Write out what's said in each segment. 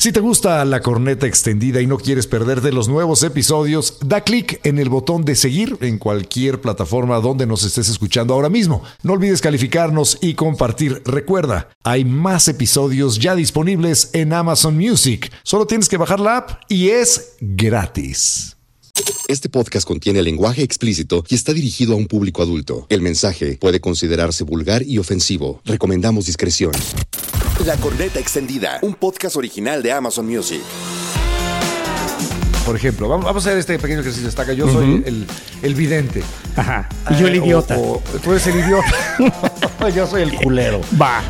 Si te gusta la corneta extendida y no quieres perderte los nuevos episodios, da clic en el botón de seguir en cualquier plataforma donde nos estés escuchando ahora mismo. No olvides calificarnos y compartir. Recuerda, hay más episodios ya disponibles en Amazon Music. Solo tienes que bajar la app y es gratis. Este podcast contiene lenguaje explícito y está dirigido a un público adulto. El mensaje puede considerarse vulgar y ofensivo. Recomendamos discreción. La Corneta Extendida, un podcast original de Amazon Music. Por ejemplo, vamos, vamos a hacer este pequeño ejercicio. Destaca, yo soy el, el vidente. Ajá. Y yo el Eh, idiota. o- o tú eres el idiota. yo soy el culero. Va.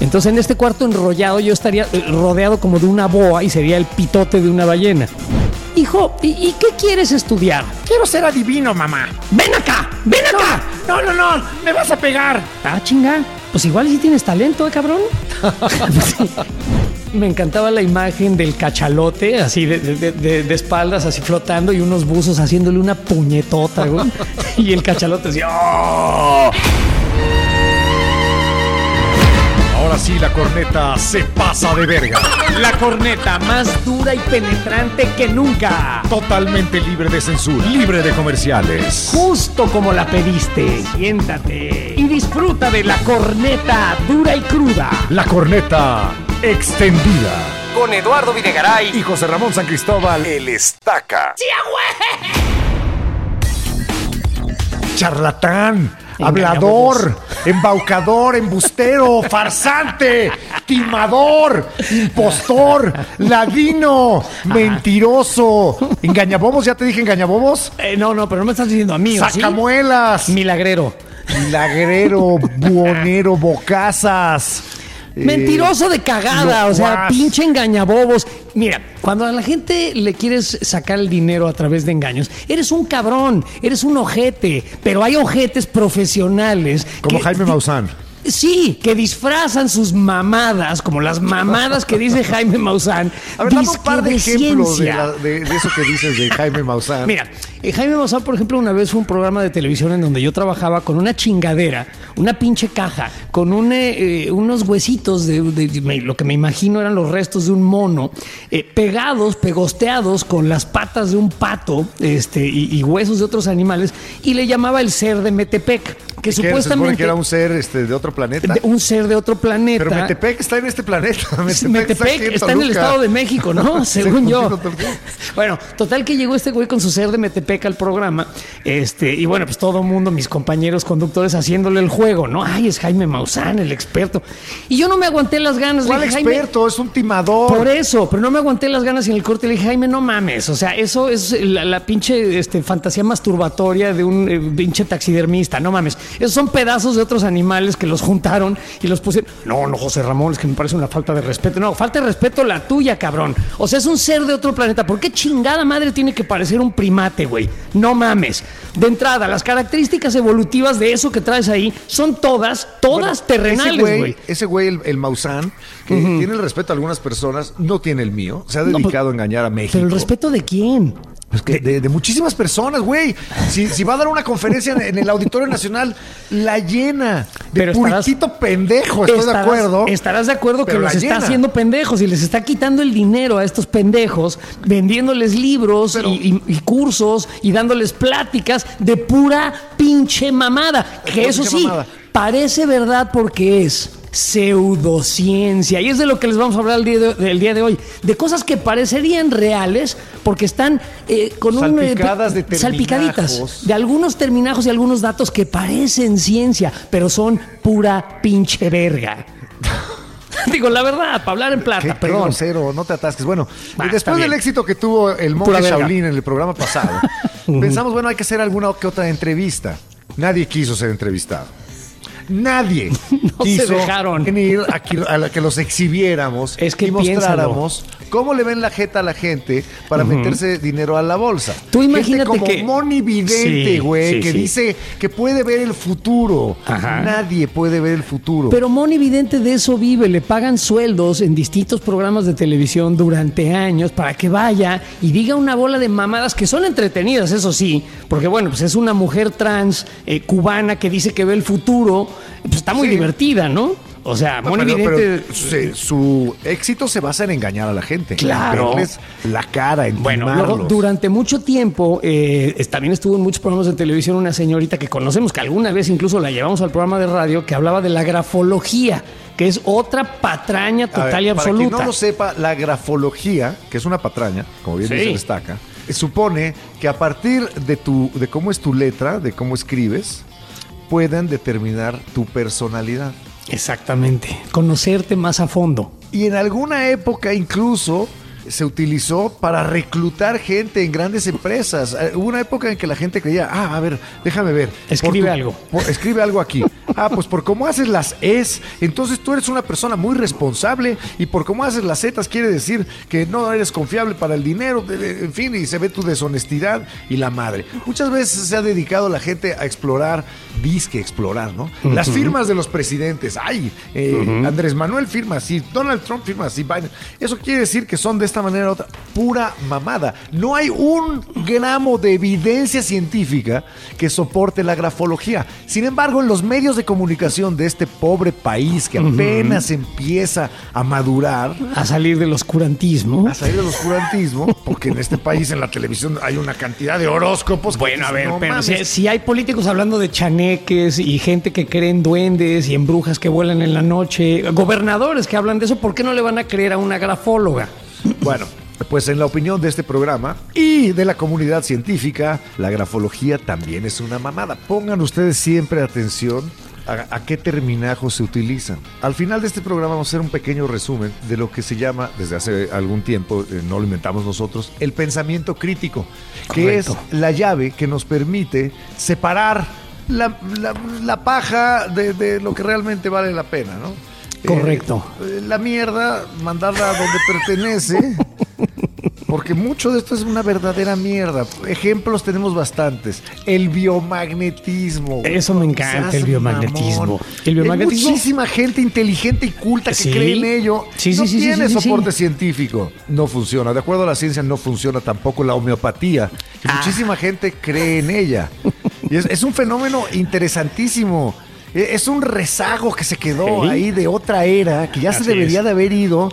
Entonces en este cuarto enrollado yo estaría eh, rodeado como de una boa y sería el pitote de una ballena. Hijo, ¿y, y qué quieres estudiar? Quiero ser adivino, mamá. ¡Ven acá! ¡Ven acá! No, no, no, me vas a pegar. Ah, chinga. Pues igual si tienes talento, ¿eh, cabrón? Me encantaba la imagen del cachalote, así de, de- espaldas, así flotando y unos buzos haciéndole una puñetota, güey. Y el cachalote ¡oh! Ahora sí, la corneta se pasa de verga. La corneta más dura y penetrante que nunca. Totalmente libre de censura. Libre de comerciales. Justo como la pediste. Siéntate y disfruta de la corneta dura y cruda. La corneta extendida. Con Eduardo Videgaray. Y José Ramón San Cristóbal. El estaca. Charlatán. Hablador, embaucador, embustero, farsante, timador, impostor, ladino, mentiroso, engañabobos, ya te dije engañabobos, Eh, no, no, pero no me estás diciendo a mí, ¿o sí? sacamuelas, Milagrero. milagrero, buonero, bocazas. Mentiroso de cagada, o sea, pinche engañabobos. Mira, cuando a la gente le quieres sacar el dinero a través de engaños, eres un cabrón, eres un ojete, pero hay ojetes profesionales. Como que- Jaime Maussan. Sí, que disfrazan sus mamadas, como las mamadas que dice Jaime Maussan. A ver, dame un par de ejemplos de, la- de- de eso que dices de Jaime Maussan. Mira, eh, Jaime Maussan, por ejemplo, una vez fue un programa de televisión en donde yo trabajaba con una chingadera, una pinche caja, con un, eh, eh, unos huesitos de, de- me- lo que me imagino eran los restos de un mono, eh, pegados, pegosteados con las patas de un pato este, y, y huesos de otros animales, y le llamaba el ser de Metepec, que Que se supuestamente... que era un ser este, de otro planeta. de- un ser de otro planeta. Pero Metepec está en este planeta. Metepec, está en el. Estado de México, ¿no? Según yo. Bueno, total que llegó este güey con su ser de Metepec al programa. Este, y bueno, pues todo el mundo, mis compañeros conductores haciéndole el juego, ¿no? Ay, es Jaime Maussan, el experto. Y yo no me aguanté las ganas. ¿Cuál dije, Jaime, experto? Es un timador. por eso, pero no me aguanté las ganas y en el corte le dije, Jaime, no mames. O sea, eso es la, la pinche este, fantasía masturbatoria de un eh, pinche taxidermista. No mames. Esos son pedazos de otros animales que los juntaron y los pusieron. No, no, José Ramón, es que me parece una falta de respeto. No, falta de respeto la tuya, cabrón. O sea, es un ser de otro planeta. ¿Por qué chingada madre tiene que parecer un primate, güey? No mames. De entrada, las características evolutivas de eso que traes ahí son todas, todas Bueno, terrenales, güey. Ese güey, el, el Maussan, que tiene el respeto a algunas personas, no tiene el mío. Se ha No, dedicado a engañar a México. Pero el respeto de quién? Pues que de, de muchísimas personas, güey. Si, si va a dar una conferencia en, en el Auditorio Nacional, la llena. De Pero estarás- puritito pendejo, estoy de Estarás- acuerdo. Estarás de acuerdo que los está haciendo pendejos y les está quitando el dinero a estos pendejos, vendiéndoles libros Pero- y, y- y cursos y dándoles pláticas de pura pinche mamada. Que eso sí, mamada. parece verdad porque es pseudociencia. Y es de lo que les vamos a hablar el día de, el día de hoy. De cosas que parecerían reales porque están eh, con un... eh, Salpicadas de salpicaditas de algunos terminajos y algunos datos que parecen ciencia, pero son pura pinche verga. Digo, la verdad, para hablar en Qué, plata, qué perdón. grosero, no te atasques. Bueno, está después del éxito que tuvo el monje. Shaolin en el programa pasado, pensamos, bueno, hay que hacer alguna que otra entrevista. Nadie quiso ser entrevistado. Nadie No se dejaron. venir a que, a la que los exhibiéramos Es que y mostráramos cómo le ven la jeta a la gente para meterse dinero a la bolsa. Tú Gente imagínate como que- Moni Vidente, Sí, güey, sí, que sí. dice que puede ver el futuro. Ajá. Nadie puede ver el futuro. Pero Moni Vidente de eso vive, le pagan sueldos en distintos programas de televisión durante años para que vaya y diga una bola de mamadas que son entretenidas, eso sí, porque bueno, pues es una mujer trans eh, cubana que dice que ve el futuro, pues está muy Sí. divertida, ¿no? O sea, No, Moni pero- Vidente. pero se- su éxito se basa en engañar a la gente. Claro. En la cara, en Bueno, luego, durante mucho tiempo, eh, también estuvo en muchos programas de televisión una señorita que conocemos, que alguna vez incluso la llevamos al programa de radio, que hablaba de la grafología, que es otra patraña ver, total y Para quien absoluta. no lo sepa, la grafología, que es una patraña, como bien Sí. se destaca, eh, supone que a partir de, tu, de cómo es tu letra, de cómo escribes, puedan determinar tu personalidad. Exactamente. Conocerte más a fondo. Y en alguna época incluso se utilizó para reclutar gente en grandes empresas. Eh, Hubo una época en que la gente creía, ah, a ver, déjame ver. Escribe tu- algo. por- escribe algo aquí. Ah, pues por cómo haces las es, entonces tú eres una persona muy responsable y por cómo haces las zetas quiere decir que no eres confiable para el dinero, en fin, y se ve tu deshonestidad y la madre. Muchas veces se ha dedicado la gente a explorar, disque explorar, ¿no? Las firmas de los presidentes. Ay, eh, Andrés Manuel firma así, Donald Trump firma así, Biden. Eso quiere decir que son de esta manera u otra. Pura mamada. No hay un gramo de evidencia científica que soporte la grafología. Sin embargo, en los medios de comunicación de este pobre país que apenas empieza a madurar, A salir del oscurantismo. a salir del oscurantismo, porque en este país en la televisión hay una cantidad de horóscopos. que Bueno, a ver, "No pero mames". si, si hay políticos hablando de chaneques y gente que cree en duendes y en brujas que vuelan en la noche, gobernadores que hablan de eso, ¿por qué no le van a creer a una grafóloga? Bueno, pues en la opinión de este programa y de la comunidad científica, la grafología también es una mamada. Pongan ustedes siempre atención a, a qué terminajos se utilizan. Al final de este programa vamos a hacer un pequeño resumen de lo que se llama, desde hace algún tiempo, eh, no lo inventamos nosotros, el pensamiento crítico, que Correcto. es la llave que nos permite separar la, la- la paja de, de lo que realmente vale la pena, ¿no? Correcto. Eh, la mierda, mandarla a donde pertenece. Porque mucho de esto es una verdadera mierda. Ejemplos tenemos bastantes. El biomagnetismo. Eso me encanta, el biomagnetismo. mamón. El biomagnetismo- Hay muchísima gente inteligente y culta que Sí. cree en ello. Sí, sí, no tiene soporte científico. No funciona. De acuerdo a la ciencia, no funciona tampoco la homeopatía. Ah. Muchísima gente cree en ella. Y es, es un fenómeno interesantísimo. E- Es un rezago que se quedó ahí de otra era, que ya se debería es. de haber ido,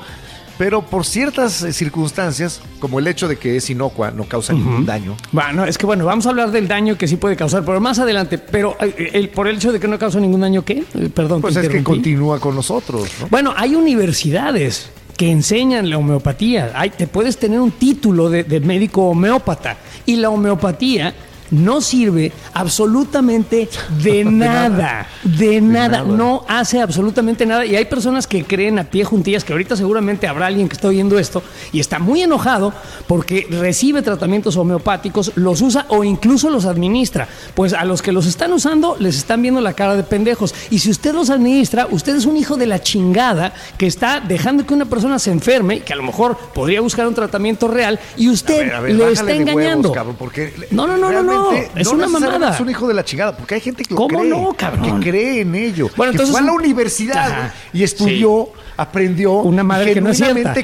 pero por ciertas eh, circunstancias, como el hecho de que es inocua, no causa ningún daño. Bueno, es que bueno, vamos a hablar del daño que sí puede causar, pero más adelante. Pero eh, el, por el hecho de que no causa ningún daño, ¿qué? Eh, Perdón, Pues te es que continúa con nosotros, ¿no? Bueno, hay universidades que enseñan la homeopatía. Hay, te puedes tener un título de, de médico homeópata y la homeopatía no sirve absolutamente de nada, de nada, nada. no hace absolutamente nada. Y hay personas que creen a pie juntillas que ahorita seguramente habrá alguien que está oyendo esto y está muy enojado porque recibe tratamientos homeopáticos, los usa o incluso los administra. Pues a los que los están usando les están viendo la cara de pendejos. Y si usted los administra, usted es un hijo de la chingada que está dejando que una persona se enferme y que a lo mejor podría buscar un tratamiento real y usted A ver, a ver, lo está engañando. huevos, cabrón, porque No, no, no, no, no, realmente es una necesariamente mamada. Es un hijo de la chingada, porque hay gente que lo ¿Cómo cree, no, cabrón? que cree en ello, Bueno, que entonces- fue a la universidad Ajá. y estudió, aprendió, Una madre y que no es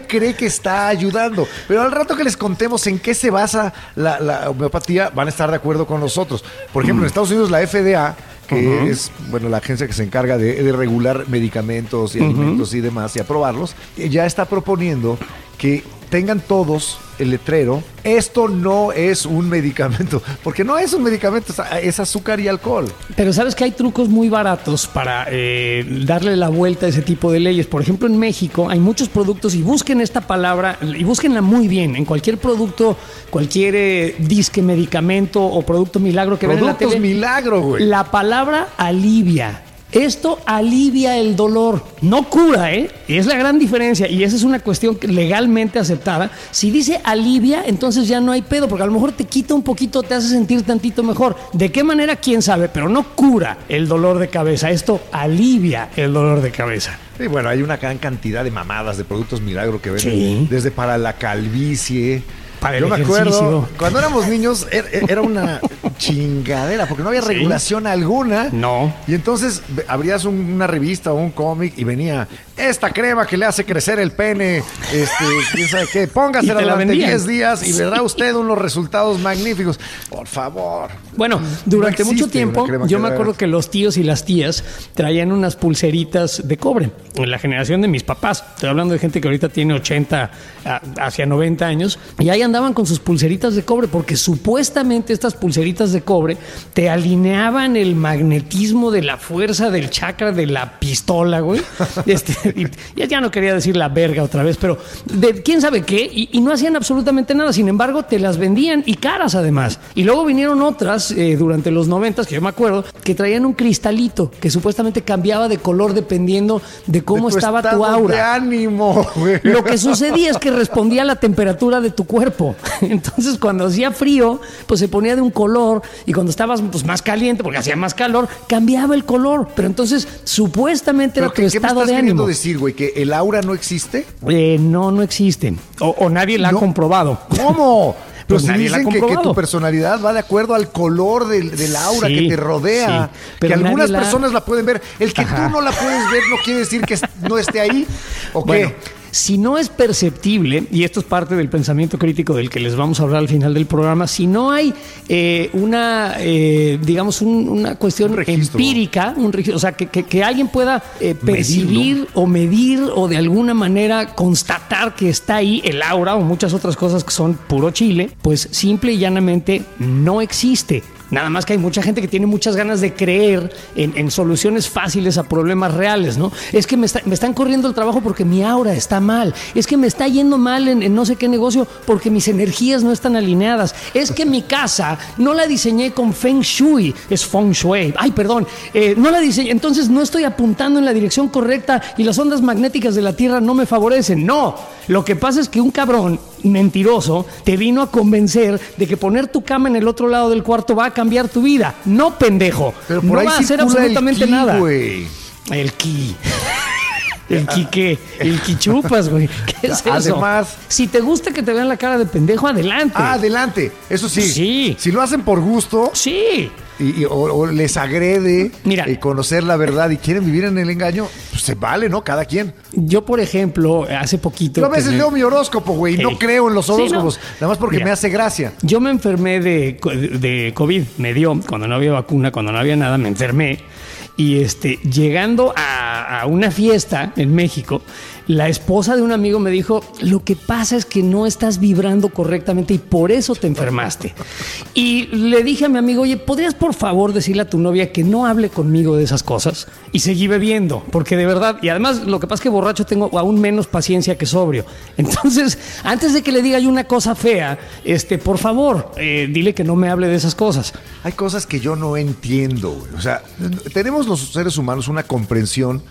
cree que está ayudando. Pero al rato que les contemos en qué se basa la, la homeopatía, van a estar de acuerdo con nosotros. Por ejemplo, en Estados Unidos la FDA que es bueno la agencia que se encarga de, de regular medicamentos y alimentos y demás y aprobarlos, ya está proponiendo que tengan todos el letrero, esto no es un medicamento, porque no es un medicamento, es azúcar y alcohol. Pero sabes que hay trucos muy baratos para eh, darle la vuelta a ese tipo de leyes. Por ejemplo, en México hay muchos productos y busquen esta palabra y búsquenla muy bien. En cualquier producto, cualquier eh, disque medicamento o producto milagro que ven en la tele, milagro, güey. la palabra alivia. Esto alivia el dolor, no cura, ¿eh? Y es la gran diferencia y esa es una cuestión legalmente aceptada. Si dice alivia, entonces ya no hay pedo, porque a lo mejor te quita un poquito, te hace sentir tantito mejor. ¿De qué manera? ¿Quién sabe? Pero no cura el dolor de cabeza. Esto alivia el dolor de cabeza. Y bueno, hay una gran cantidad de mamadas de productos milagro que venden, Sí. desde para la calvicie, Para el Yo me acuerdo, cuando éramos niños er- er- era una chingadera, porque no había Sí. regulación alguna. No. Y entonces abrías un- una revista o un cómic y venía esta crema que le hace crecer el pene, este, quién sabe qué, póngasela te la durante vendían. 10 días y verá usted unos resultados magníficos. Por favor. Bueno, durante No mucho tiempo, yo me acuerdo que los tíos y las tías traían unas pulseritas de cobre. En la generación de mis papás, estoy hablando de gente que ahorita tiene 80 a- hacia 90 años, y ahí andaban con sus pulseritas de cobre, porque supuestamente estas pulseritas de cobre te alineaban el magnetismo de la fuerza del chakra de la pistola, güey. Este, ya, ya no quería decir la verga otra vez, pero de quién sabe qué, y, y no hacían absolutamente nada. Sin embargo, te las vendían y caras además. Y luego vinieron otras eh, durante los noventas, que yo me acuerdo, que traían un cristalito que supuestamente cambiaba de color dependiendo de cómo De estaba tu aura. De ánimo, güey. Lo que sucedía es que respondía a la temperatura de tu cuerpo. Entonces, cuando hacía frío, pues se ponía de un color y cuando estabas pues, más caliente, porque hacía más calor, cambiaba el color. Pero entonces, supuestamente era ¿Pero tu estado de ánimo. Decir, güey? ¿Que el aura no existe? Eh, no, no existe. O, o nadie la No. ha comprobado. ¿Cómo? Pero Pues si ha dicen que, tu personalidad va de acuerdo al color del, del aura Sí, que te rodea. sí, pero que algunas la- personas la pueden ver. El que Ajá. tú no la puedes ver no quiere decir que no esté ahí. ¿O qué? Si no es perceptible, y esto es parte del pensamiento crítico del que les vamos a hablar al final del programa, si no hay eh, una, eh, digamos, un- una cuestión Un empírica, un registro, o sea, que, que- que alguien pueda eh, percibir o medir o de alguna manera constatar que está ahí el aura o muchas otras cosas que son puro chile, pues simple y llanamente no existe. Nada más que hay mucha gente que tiene muchas ganas de creer en, soluciones fáciles a problemas reales, ¿no? Es que me, está- están corriendo el trabajo porque mi aura está mal. Es que me está yendo mal en, en no sé qué negocio porque mis energías no están alineadas. Es que mi casa no la diseñé con Feng Shui, es Feng Shui. Ay, perdón, eh, no la diseñé. Entonces no estoy apuntando en la dirección correcta y las ondas magnéticas de la Tierra no me favorecen. No, lo que pasa es que un cabrón mentiroso te vino a convencer de que poner tu cama en el otro lado del cuarto va a cambiar tu vida. No, pendejo. Pero por no ahí va a hacer circula el absolutamente ki, nada. El ki. El ki qué? El ki chupas, güey. ¿Qué es eso? Además- si te gusta que te vean la cara de pendejo, adelante. Ah, adelante. Eso sí. Sí. Si lo hacen por gusto sí. Y, y- o, o les agrede Mira. y conocer la verdad y quieren vivir en el engaño, pues se vale, ¿no? Cada quien. Yo, por ejemplo, hace poquito. Yo a veces me- leo mi horóscopo, güey. y No creo en los Sí, no. horóscopos. Nada más porque Mira. me hace gracia. Yo me enfermé de, de COVID, me dio cuando no había vacuna, cuando no había nada, me enfermé. Y este, llegando a, a una fiesta en México, la esposa de un amigo me dijo, lo que pasa es que no estás vibrando correctamente y por eso te enfermaste. Y le dije a mi amigo, oye, ¿podrías por favor decirle a tu novia que no hable conmigo de esas cosas? Y seguí bebiendo, porque de verdad, y además lo que pasa es que borracho tengo aún menos paciencia que sobrio. Entonces, antes de que le diga yo una cosa fea, este, por favor, eh, dile que no me hable de esas cosas. Hay cosas que yo no entiendo, güey. O sea, tenemos los seres humanos una comprensión,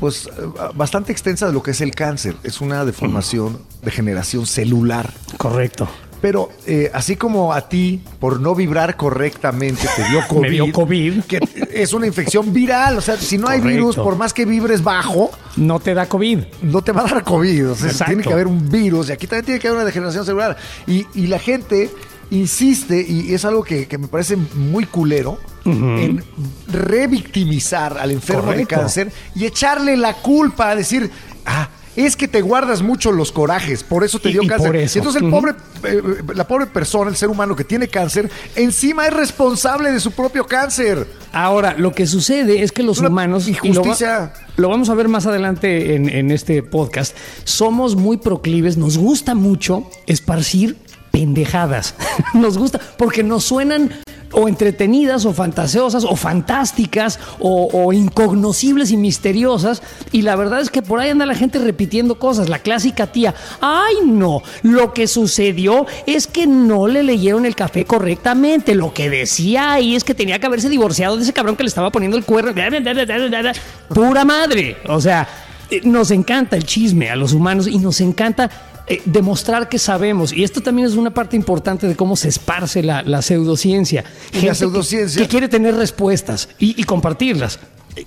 pues, eh, bastante extensa de lo que es el cáncer. Es una deformación, degeneración celular. Correcto. Pero eh, así como a ti, por no vibrar correctamente, te dio COVID. Me dio COVID. Que es una infección viral. O sea, si no hay virus, por más que vibres bajo, No te da COVID. no te va a dar COVID. O sea, Exacto. tiene que haber un virus. Y aquí también tiene que haber una degeneración celular. Y, y la gente insiste, y es algo que, que me parece muy culero, en revictimizar al enfermo Correcto. de cáncer y echarle la culpa, a decir, ah, es que te guardas mucho los corajes, por eso te dio y cáncer. por eso. Y entonces el pobre, eh, la pobre persona, el ser humano que tiene cáncer, encima es responsable de su propio cáncer. Ahora, lo que sucede es que los Una humanos, y lo, injusticia. lo vamos a ver más adelante en, en este podcast, somos muy proclives, nos gusta mucho esparcir pendejadas. nos gusta porque nos suenan o entretenidas o fantasiosas o fantásticas o, incognoscibles y misteriosas. Y la verdad es que por ahí anda la gente repitiendo cosas, la clásica tía, ay no, lo que sucedió es que no le leyeron el café correctamente, lo que decía ahí es que tenía que haberse divorciado de ese cabrón que le estaba poniendo el cuerno, pura madre, o sea, eh, nos encanta el chisme a los humanos y nos encanta eh, demostrar que sabemos. Y esto también es una parte importante de cómo se esparce la, la pseudociencia. La Gente que- pseudociencia- Que, quiere tener respuestas y, y compartirlas.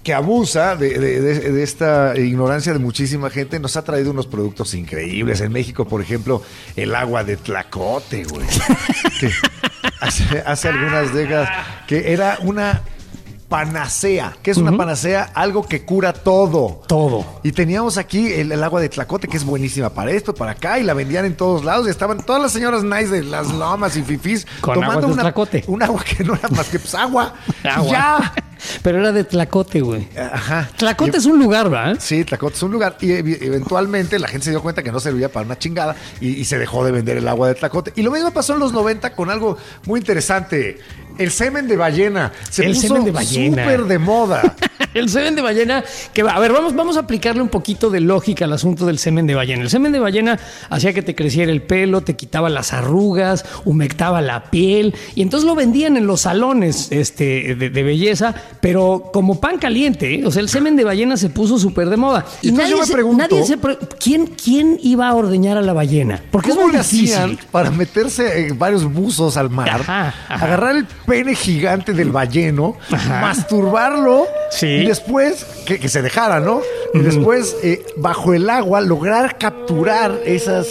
que abusa de, de- de- de esta ignorancia de muchísima gente, nos ha traído unos productos increíbles. En México, por ejemplo, el agua de tlacote, güey. Que hace, hace algunas décadas, que era una panacea. ¿Qué es una panacea? Algo que cura todo. Todo. Y teníamos aquí el, el agua de tlacote, que es buenísima para esto, para acá, y la vendían en todos lados. Y estaban todas las señoras nice de las lomas y fifís Con tomando de una, tlacote. un agua que no era más que pues, agua. Agua. ya. Pero era de Tlacote, güey. Ajá. Tlacote Y- es un lugar, ¿va? Sí, Tlacote es un lugar. Y ev- eventualmente la gente se dio cuenta que no servía para una chingada y, y se dejó de vender el agua de Tlacote. Y lo mismo pasó en los 90 con algo muy interesante. El semen de ballena. Se El puso semen de ballena. súper de moda. El semen de ballena, que va, a ver, vamos, vamos a aplicarle un poquito de lógica al asunto del semen de ballena. El semen de ballena hacía que te creciera el pelo, te quitaba las arrugas, humectaba la piel, y entonces lo vendían en los salones este, de, de belleza, pero como pan caliente, ¿eh? o sea, el semen de ballena se puso súper de moda. Y entonces yo me se- pregunto- nadie se pre- ¿quién, ¿quién iba a ordeñar a la ballena? Porque es ¿Cómo muy le hacían difícil. para meterse en varios buzos al mar, Ajá, ajá. agarrar el pene gigante del balleno, Ajá. masturbarlo Sí. y después que, que se dejara, ¿no? Y después eh, bajo el agua lograr capturar esas,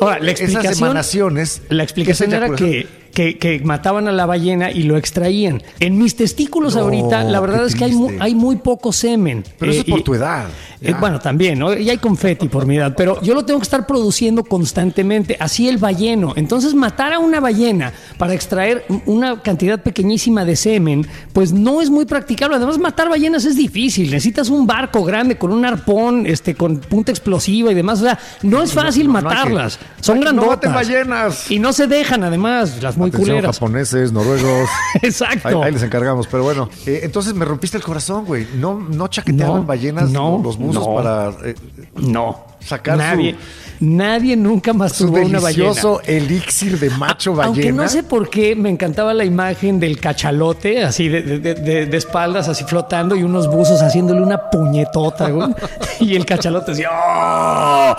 Ahora, la esas emanaciones. La explicación era que, que, que mataban a la ballena y lo extraían. En mis testículos No, ahorita, la verdad es que hay, muy poco semen. Pero eso Eh, es por y- tu edad. Eh, bueno, también, ¿no? Y hay confeti por mi edad, pero yo lo tengo que estar produciendo constantemente, así el balleno. Entonces, matar a una ballena para extraer una cantidad pequeñísima de semen, pues no es muy practicable. Además, matar ballenas es difícil. Necesitas un barco grande con un arpón, este, con punta explosiva y demás. O sea, no es fácil no que- matarlas. Son no grandotas. maten ballenas. Y no se dejan, además, las muy Atención, culeras. japoneses, noruegos. Exacto. Ahí, ahí les encargamos, pero bueno. eh, entonces me rompiste el corazón, güey. No, no chaqueteaban No, ballenas no, los no. para eh, No. Sacar nadie, su- nadie nunca masturbó una ballena. elixir de macho ballena. Aunque no sé por qué me encantaba la imagen del cachalote, así de, de- de- de espaldas, así flotando y unos buzos haciéndole una puñetota, güey. Y el cachalote decía, ¡Oh!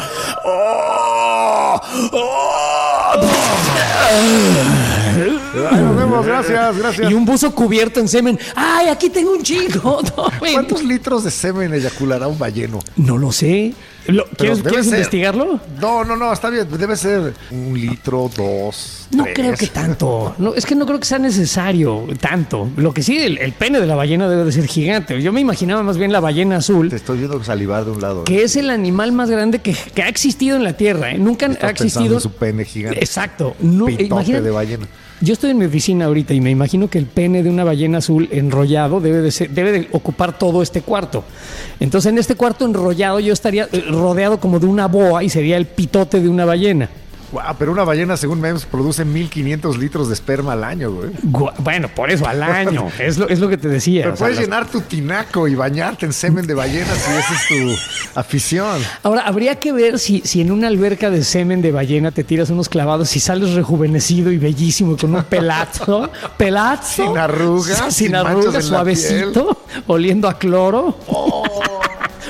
¡Oh! ¡Oh! Ay, nos vemos, gracias, gracias. Y un buzo cubierto en semen. ¡Ay, aquí tengo un chingo! Tomen. ¿Cuántos litros de semen eyaculará un balleno? No lo sé. Lo- ¿Quieres, investigarlo? No, no, no, está bien. Debe ser un litro, dos. No tres. creo que tanto. No, es que no creo que sea necesario tanto. Lo que sí, el, el pene de la ballena debe de ser gigante. Yo me imaginaba más bien la ballena azul, Te estoy viendo salivar de un lado. ¿eh? que es el animal más grande que, que ha existido en la Tierra. ¿eh? Nunca ha existido. en su pene gigante. Exacto. No, Pitote imagina- de ballena. Yo estoy en mi oficina ahorita y me imagino que el pene de una ballena azul enrollado debe de, ser- debe de ocupar todo este cuarto. Entonces, en este cuarto enrollado yo estaría eh, rodeado como de una boa y sería el pitote de una ballena. Pero una ballena, según MEMS, produce 1500 litros de esperma al año, güey. Bueno, por eso, al año. es, lo, es lo que te decía. Pero sea, puedes las- llenar tu tinaco y bañarte en semen de ballena si esa es tu afición. Ahora, habría que ver si, si en una alberca de semen de ballena te tiras unos clavados y sales rejuvenecido y bellísimo con un pelazo, pelazo. Sin arrugas, sin, sin arrugas, suavecito, oliendo a cloro.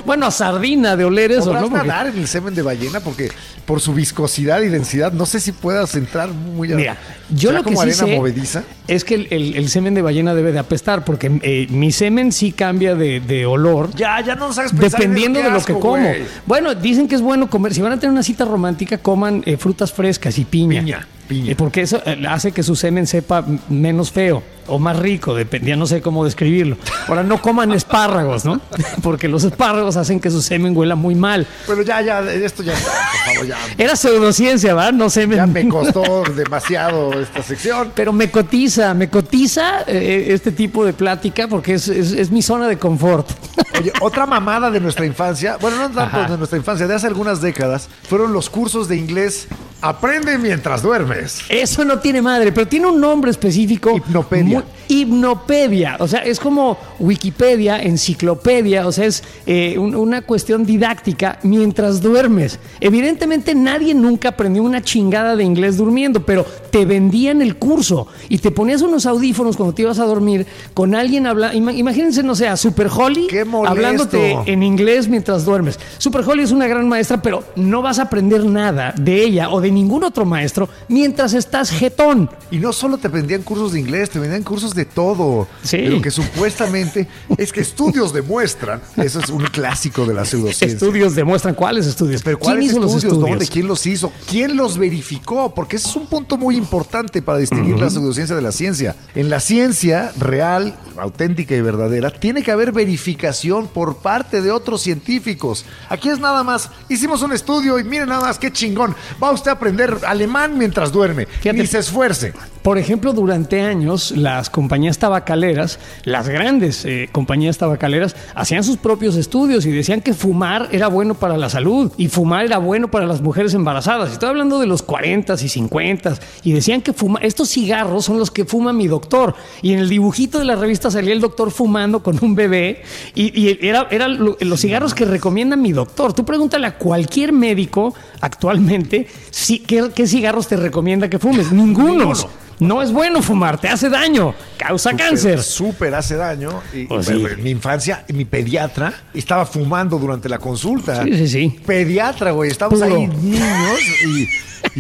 Bueno, a sardina de oler eso, ¿Podrás ¿no? Porque- nadar en el semen de ballena? Porque por su viscosidad y densidad, no sé si puedas entrar muy. Mira, yo ¿Será lo que como sí arena sé movediza? es que el, el- el semen de ballena debe de apestar porque eh, mi semen sí cambia de, de olor. Ya, ya no en Dependiendo de lo que asco, como. Bueno, dicen que es bueno comer. Si van a tener una cita romántica, coman eh, frutas frescas y piña. Piña, piña. Eh, porque eso eh, hace que su semen sepa menos feo o más rico, dependía, no sé cómo describirlo. Ahora, no coman espárragos, ¿no? Porque los espárragos hacen que su semen huela muy mal. Pero ya, ya, esto ya por favor, ya. Era pseudociencia, ¿verdad? No semen. Ya me costó demasiado esta sección. Pero me cotiza, me cotiza eh, este tipo de plática porque es, es- es mi zona de confort. Oye, otra mamada de nuestra infancia, bueno, no tanto Ajá. de nuestra infancia, de hace algunas décadas, fueron los cursos de inglés Aprende mientras duermes. Eso no tiene madre, pero tiene un nombre específico. Hipnopedia. Muy- hipnopedia. O sea, es como Wikipedia, enciclopedia. O sea, es eh, un- una cuestión didáctica mientras duermes. Evidentemente, nadie nunca aprendió una chingada de inglés durmiendo, pero te vendían el curso y te ponías unos audífonos cuando te ibas a dormir con alguien hablando. Imagínense, no sé, a Super Holly hablándote en inglés mientras duermes. Super Holly es una gran maestra, pero no vas a aprender nada de ella o de ningún otro maestro mientras estás jetón. Y no solo te vendían cursos de inglés, te vendían cursos de de todo. Sí. Pero que supuestamente es que estudios demuestran, eso es un clásico de la pseudociencia. Estudios demuestran cuáles estudios. Pero ¿Quién ¿cuáles hizo los estudios? estudios? ¿Dónde? ¿Quién los hizo? ¿Quién los verificó? Porque ese es un punto muy importante para distinguir la pseudociencia de la ciencia. En la ciencia real, auténtica y verdadera, tiene que haber verificación por parte de otros científicos. Aquí es nada más, hicimos un estudio y miren nada más qué chingón. Va usted a aprender alemán mientras duerme. Fíjate. Ni se esfuerce. Por ejemplo, durante años las compañías tabacaleras, las grandes eh, compañías tabacaleras, hacían sus propios estudios y decían que fumar era bueno para la salud y fumar era bueno para las mujeres embarazadas. Estoy hablando de los 40 y 50 y decían que fuma, estos cigarros son los que fuma mi doctor. Y en el dibujito de la revista salía el doctor fumando con un bebé y, y era, era lo- los cigarros que recomienda mi doctor. Tú pregúntale a cualquier médico actualmente si, ¿qué, qué cigarros te recomienda que fumes. Ningunos. No es bueno fumar, te hace daño, causa cáncer. Súper hace daño. Y, Pues pero sí. En mi infancia, mi pediatra estaba fumando durante la consulta. Sí, sí, sí. Pediatra, güey. Estamos Puro. ahí niños y,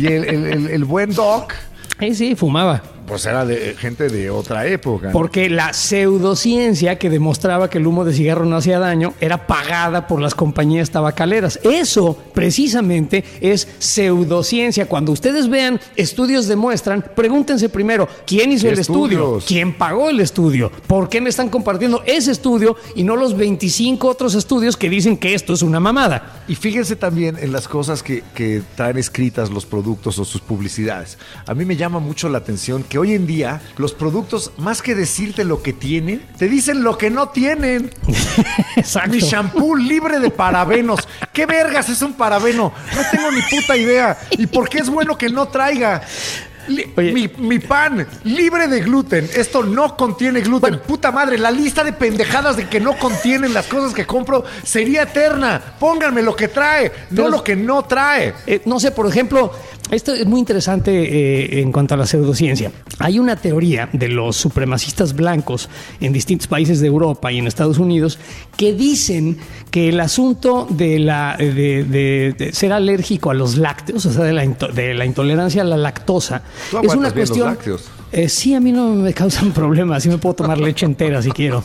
y el, el- el- el buen doc, Sí, sí, fumaba. Pues era de gente de otra época. Porque la pseudociencia que demostraba que el humo de cigarro no hacía daño era pagada por las compañías tabacaleras. Eso precisamente es pseudociencia. Cuando ustedes vean estudios demuestran, pregúntense primero quién hizo ¿Qué el estudio, quién pagó el estudio, por qué me están compartiendo ese estudio y no los 25 otros estudios que dicen que esto es una mamada. Y fíjense también en las cosas que, que traen escritas los productos o sus publicidades. A mí me llama mucho la atención que hoy en día los productos, más que decirte lo que tienen, te dicen lo que no tienen. Exacto. Mi shampoo libre de parabenos. ¿Qué vergas es un parabeno? No tengo ni puta idea. ¿Y por qué es bueno que no traiga? Oye. mi, mi pan libre de gluten. Esto no contiene gluten. Puta madre, la lista de pendejadas de que no contienen las cosas que compro sería eterna. Pónganme lo que trae, no lo que no trae. Eh, no sé, por ejemplo, esto es muy interesante eh, en cuanto a la pseudociencia. Hay una teoría de los supremacistas blancos en distintos países de Europa y en Estados Unidos que dicen que el asunto de, la, de, de- de ser alérgico a los lácteos, o sea, de la, de la intolerancia a la lactosa, Tú es una los cuestión... Eh, sí, a mí no me causan problemas, sí me puedo tomar leche entera si quiero.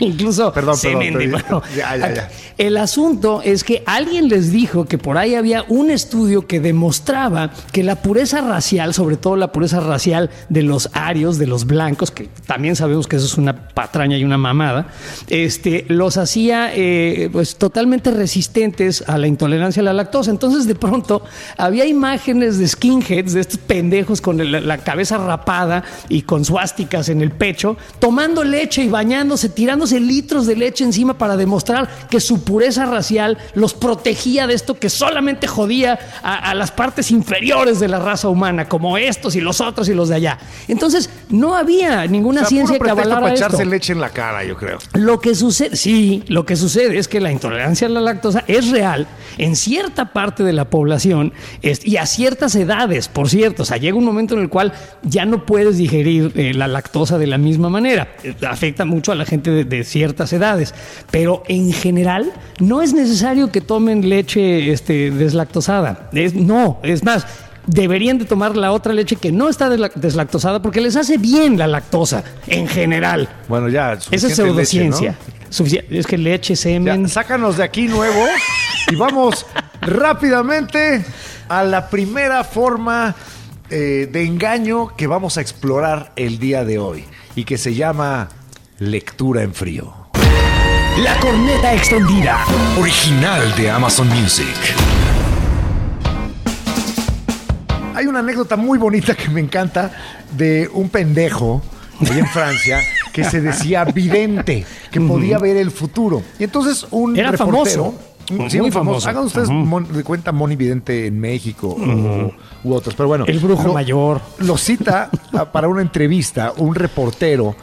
Incluso Perdón, perdón, bueno, ya, ya, ya. el asunto es que alguien les dijo que por ahí había un estudio que demostraba que la pureza racial, sobre todo la pureza racial de los arios, de los blancos, que también sabemos que eso es una patraña y una mamada, este, los hacía eh, pues, totalmente resistentes a la intolerancia a la lactosa. Entonces, de pronto, había imágenes de skinheads, de estos pendejos con el- la cabeza rapada y con suásticas en el pecho, tomando leche y bañándose, tirándose litros de leche encima para demostrar que su pureza racial los protegía de esto que solamente jodía a, a las partes inferiores de la raza humana, como estos y los otros y los de allá. Entonces, no había ninguna O sea, ciencia que avalara para esto. echarse leche en la cara, yo creo. Lo que sucede, sí, lo que sucede es que la intolerancia a la lactosa es real en cierta parte de la población y a ciertas edades, por cierto. O sea, llega un momento en el cual ya no puedes digerir eh, la lactosa de la misma manera. Eh, afecta mucho a la gente de, de ciertas edades, pero en general no es necesario que tomen leche este, deslactosada. Es, no, es más. Deberían de tomar la otra leche que no está desla- deslactosada porque les hace bien la lactosa en general. Bueno, ya. Esa es pseudociencia. leche, ¿no? Sufici- Es que leche, semen. Ya, sácanos de aquí nuevo y vamos rápidamente a la primera forma eh, de engaño que vamos a explorar el día de hoy y que se llama lectura en frío. La corneta extendida. Original de Amazon Music. Hay una anécdota muy bonita que me encanta de un pendejo ahí en Francia que se decía vidente, que podía ver el futuro. Y entonces un Era reportero, famoso. sí, Muy famoso. Hagan ustedes mon- de cuenta Moni Vidente en México o- u otros, pero bueno. El brujo lo- mayor. Lo cita a- para una entrevista un reportero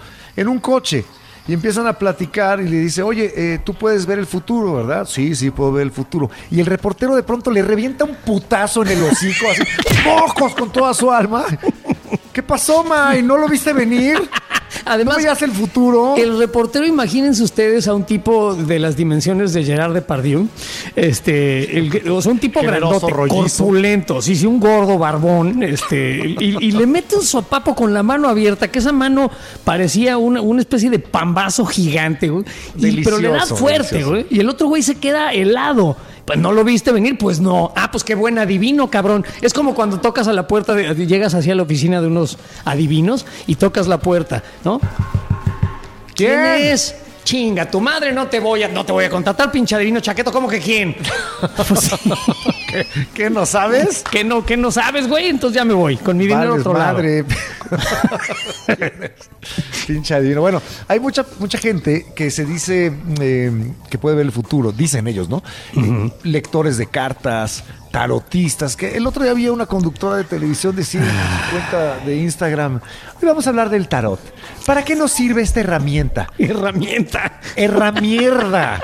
en un coche. Y empiezan a platicar y le dice, oye, eh, tú puedes ver el futuro, ¿verdad? Sí, sí, puedo ver el futuro. Y el reportero de pronto le revienta un putazo en el hocico, así, mocos con toda su alma. ¿Qué pasó, May? ¿No lo viste venir? Además, ¿Cómo ya hace el futuro? El reportero, imagínense ustedes a un tipo de las dimensiones de Gerard Depardieu, este, el- o sea, un tipo Generoso, grandote, rollizo. corpulento, sí, sí, un gordo barbón, este, y, y le mete un sopapo con la mano abierta, que esa mano parecía una, una especie de pambazo gigante, güey, y- pero le da fuerte, güey, y el otro güey se queda helado. Pues no lo viste venir, pues no. Ah, pues qué buen adivino, cabrón. Es como cuando tocas a la puerta, de- llegas hacia la oficina de unos adivinos y tocas la puerta, ¿no? ¿Quién ¿Quién? es? Chinga, tu madre no te voy a, no te voy a contratar, pinche adivino chaqueto, ¿cómo que quién? Pues sí. ¿Qué, qué no sabes? que no, que no sabes, güey, entonces ya me voy, con mi dinero otro lado. madre. Pinche adivino. Bueno, hay mucha, mucha gente que se dice eh, que puede ver el futuro, dicen ellos, ¿no? Eh, lectores de cartas, tarotistas, que el otro día había una conductora de televisión decir en su cuenta de Instagram, hoy vamos a hablar del tarot. ¿Para qué nos sirve esta herramienta? Herramienta. Herramienta.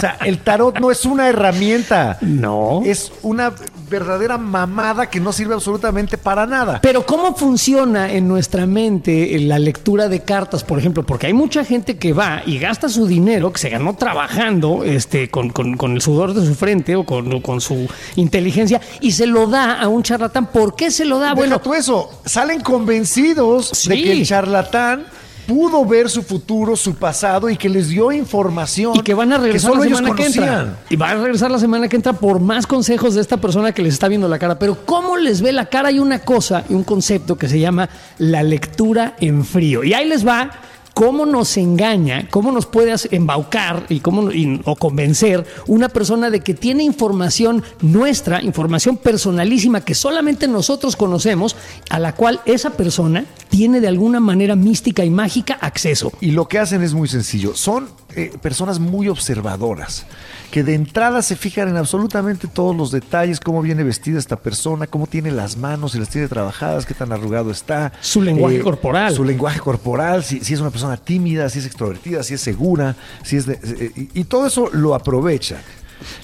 O sea, el tarot no es una herramienta. No. Es una verdadera mamada que no sirve absolutamente para nada. Pero ¿cómo funciona en nuestra mente la lectura de cartas, por ejemplo? Porque hay mucha gente que va y gasta su dinero que se ganó trabajando este, con, con- con el sudor de su frente o con, con su inteligencia y se lo da a un charlatán. ¿Por qué se lo da? Bueno, Bueno, tú eso, salen convencidos de que el charlatán pudo ver su futuro, su pasado y que les dio información y que van a regresar la semana que entra. Y van a regresar la semana que entra por más consejos de esta persona que les está viendo la cara. Pero ¿cómo les ve la cara? Hay una cosa y un concepto que se llama la lectura en frío. Y ahí les va cómo nos engaña, cómo nos puede embaucar y cómo, o convencer una persona de que tiene información nuestra, información personalísima que solamente nosotros conocemos, a la cual esa persona tiene de alguna manera mística y mágica acceso. Y lo que hacen es muy sencillo. Son eh, personas muy observadoras, que de entrada se fijan en absolutamente todos los detalles, cómo viene vestida esta persona, cómo tiene las manos, si las tiene trabajadas, qué tan arrugado está. Eh, Su lenguaje corporal. Su lenguaje corporal, si, si es una persona tímida, si es extrovertida, si es segura, si es de- eh, y, todo eso lo aprovecha.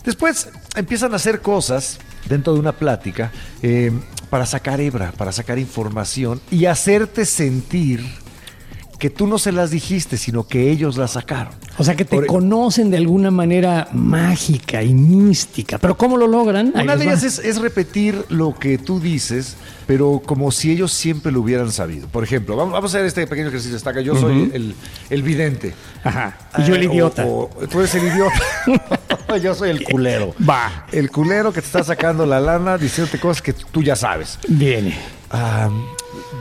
Después empiezan a hacer cosas dentro de una plática eh, para sacar hebra, para sacar información y hacerte sentir que tú no se las dijiste, sino que ellos las sacaron. O sea, que te Por- conocen de alguna manera mágica y mística. Pero ¿cómo lo logran? Ahí Una de ellas es, es repetir lo que tú dices, pero como si ellos siempre lo hubieran sabido. Por ejemplo, vamos, vamos a hacer este pequeño ejercicio. Está acá. Yo soy el, el vidente. Ajá. Y yo el Eh, idiota. o- o tú eres el idiota. yo soy el culero. Va. El culero que te está sacando la lana diciéndote cosas que tú ya sabes. Viene. Ah,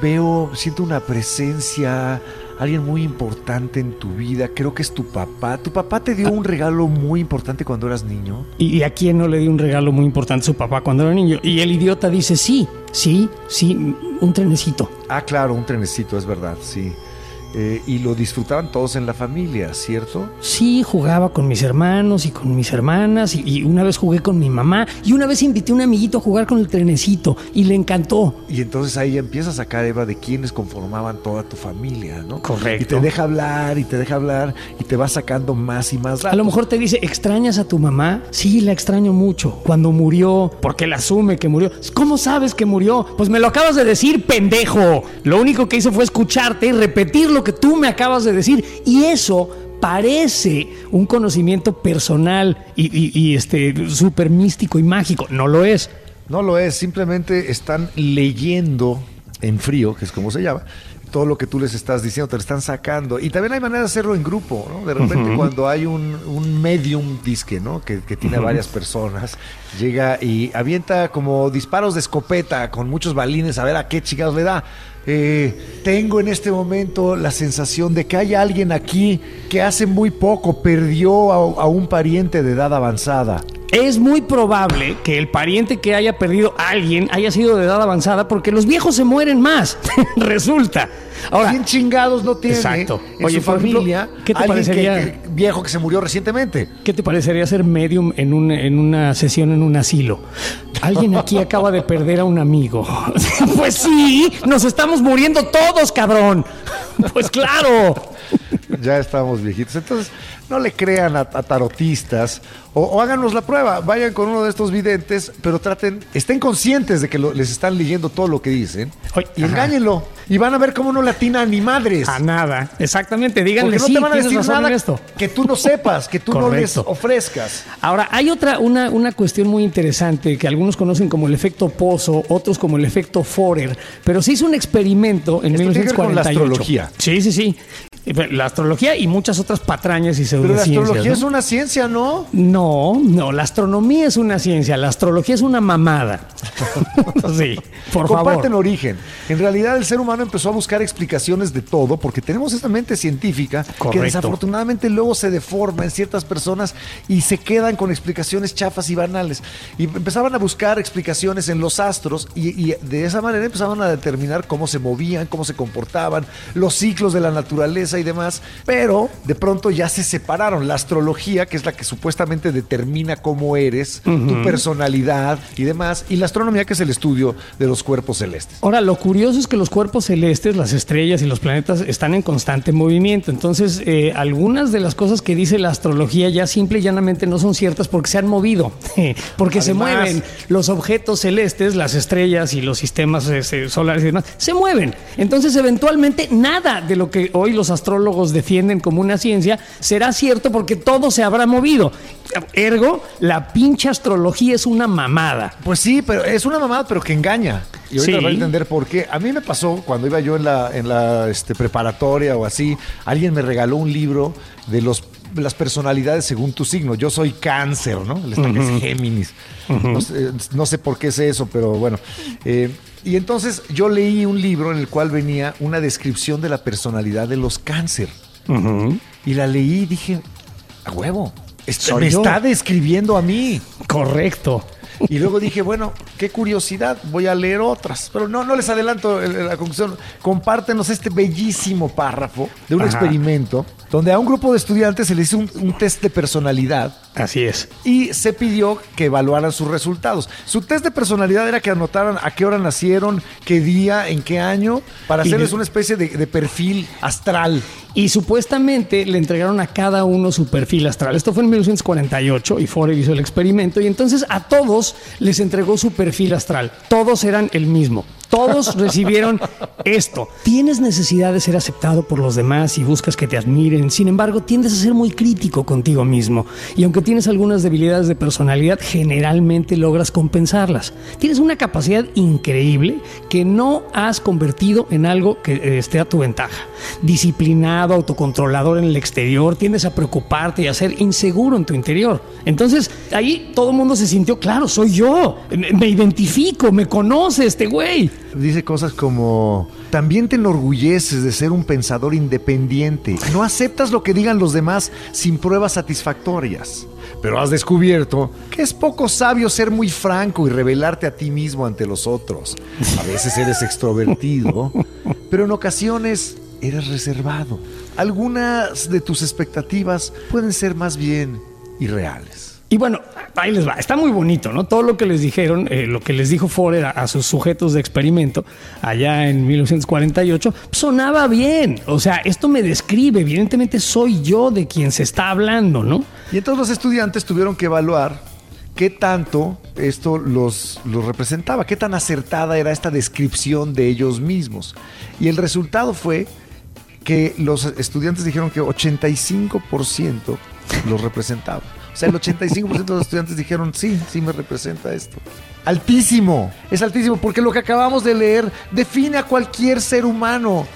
veo, siento una presencia, alguien muy importante en tu vida. Creo que es tu papá. Tu papá te dio un regalo muy importante cuando eras niño. ¿Y a quién no le dio un regalo muy importante a su papá cuando era niño? Y el idiota dice, sí, sí, sí, un trenecito. Ah, claro, un trenecito, es verdad, sí. Eh, y lo disfrutaban todos en la familia, ¿cierto? Sí, jugaba con mis hermanos y con mis hermanas y, y una vez jugué con mi mamá y una vez invité a un amiguito a jugar con el trenecito y le encantó. Y entonces ahí empieza a sacar, Eva, de quiénes conformaban toda tu familia, ¿no? Correcto. Y te deja hablar y te deja hablar y te va sacando más y más A lo mejor te dice, ¿extrañas a tu mamá? Sí, la extraño mucho. Cuando murió, porque él asume que murió. ¿Cómo sabes que murió? Pues me lo acabas de decir, pendejo. Lo único que hice fue escucharte y repetir lo que tú me acabas de decir. Y eso parece un conocimiento personal y, y- y, este súper místico y mágico. No lo es. No lo es, simplemente están leyendo en frío, que es como se llama, todo lo que tú les estás diciendo, te lo están sacando. Y también hay manera de hacerlo en grupo, ¿no? De repente cuando hay un, un medium disque, ¿no? Que, que tiene a varias personas, llega y avienta como disparos de escopeta con muchos balines a ver a qué chicas le da. Eh, tengo en este momento la sensación de que hay alguien aquí que hace muy poco perdió a- a un pariente de edad avanzada. Es muy probable que el pariente que haya perdido a alguien haya sido de edad avanzada porque los viejos se mueren más. Resulta. Ahora, ¿Quién chingados no tiene Exacto. en Oye, su ejemplo, familia ¿qué te parecería- que- que- viejo que se murió recientemente? ¿Qué te parecería ser medium en, un- en una sesión en un asilo? Alguien aquí acaba de perder a un amigo. pues sí, nos estamos muriendo todos, cabrón. Pues claro. Ya estamos viejitos. Entonces, no le crean a, a tarotistas o, o háganos la prueba. Vayan con uno de estos videntes, pero traten, estén conscientes de que lo- les están leyendo todo lo que dicen Oye, y ajá. engáñenlo. Y van a ver cómo no le ni madres. A nada. Exactamente. Díganle, Porque no sí, te van a decir nada esto. que tú no sepas, que tú no les ofrezcas. Ahora, hay otra, una, una cuestión muy interesante que algunos conocen como el efecto Pozo, otros como el efecto Forer, pero se hizo un experimento en Esto tiene que ver con la 1948. astrología. Sí, sí, sí. La astrología y muchas otras patrañas y Pero la pseudociencias. astrología ¿no? es una ciencia, ¿no? No, no, la astronomía es una ciencia, la astrología es una mamada. sí, por Comparten favor. origen. En realidad el ser humano empezó a buscar explicaciones de todo porque tenemos esta mente científica que desafortunadamente luego se deforma en ciertas personas y se quedan con explicaciones chafas y banales. Y empezaban a buscar explicaciones en los astros y, y de esa manera empezaban a determinar cómo se movían, cómo se comportaban, los ciclos de la naturaleza y demás. Pero de pronto ya se separaron. La astrología, que es la que supuestamente determina cómo eres, tu personalidad y demás, y la astronomía, que es el estudio de los cuerpos celestes. Ahora, lo curioso es que los cuerpos celestes, las estrellas y los planetas están en constante movimiento. Entonces, eh, algunas de las cosas que dice la astrología ya simple y llanamente no son ciertas porque se han movido, porque se mueven. Los objetos celestes, las estrellas y los sistemas este, solares y demás, se mueven. Entonces, eventualmente, nada de lo que hoy los astrólogos defienden como una ciencia será cierto porque todo se habrá movido. Ergo, la pinche astrología es una mamada. Pues sí, pero es una mamada, pero que engaña. Y ahorita Sí. va a entender por qué. A mí me pasó cuando iba yo en la, en la este, preparatoria o así, alguien me regaló un libro de los las personalidades según tu signo. Yo soy cáncer, ¿no? El esta que es Géminis. no, sé, no sé por qué es eso, pero bueno. Eh, y entonces yo leí un libro en el cual venía una descripción de la personalidad de los cáncer. Y la leí y dije, a huevo, me yo. está describiendo a mí. Correcto. Y luego dije, bueno, qué curiosidad, voy a leer otras. Pero no, no les adelanto el- la conclusión. Compártenos este bellísimo párrafo de un Ajá. experimento donde a un grupo de estudiantes se les hizo un, un test de personalidad Así es. y se pidió que evaluaran sus resultados. Su test de personalidad era que anotaran a qué hora nacieron, qué día, en qué año, para Y hacerles una especie de, de perfil astral. Y supuestamente le entregaron a cada uno su perfil astral. Esto fue en 1948 y Forer hizo el experimento y entonces a todos les entregó su perfil astral. Todos eran el mismo. Todos recibieron esto. Tienes necesidad de ser aceptado por los demás y buscas que te admiren. Sin embargo, tiendes a ser muy crítico contigo mismo. Y aunque tienes algunas debilidades de personalidad, generalmente logras compensarlas. Tienes una capacidad increíble que no has convertido en algo que eh, esté a tu ventaja. Disciplinado, autocontrolador en el exterior, tiendes a preocuparte y a ser inseguro en tu interior. Entonces, ahí todo el mundo se sintió, claro, soy yo. Me, me identifico, me conoce este güey. Dice cosas como, también te enorgulleces de ser un pensador independiente. No aceptas lo que digan los demás sin pruebas satisfactorias. Pero has descubierto que es poco sabio ser muy franco y revelarte a ti mismo ante los otros. A veces eres extrovertido, pero en ocasiones eres reservado. Algunas de tus expectativas pueden ser más bien irreales. Y bueno, ahí les va. Está muy bonito, ¿no? Todo lo que les dijeron, eh, lo que les dijo Forer a, sus sujetos de experimento allá en 1948, sonaba bien. O sea, esto me describe. Evidentemente soy yo de quien se está hablando, ¿no? Y entonces los estudiantes tuvieron que evaluar qué tanto esto los, los representaba, qué tan acertada era esta descripción de ellos mismos. Y el resultado fue que los estudiantes dijeron que 85% los representaba. O sea, el 85% de los estudiantes dijeron, sí, sí me representa esto. Altísimo, es altísimo, porque lo que acabamos de leer define a cualquier ser humano.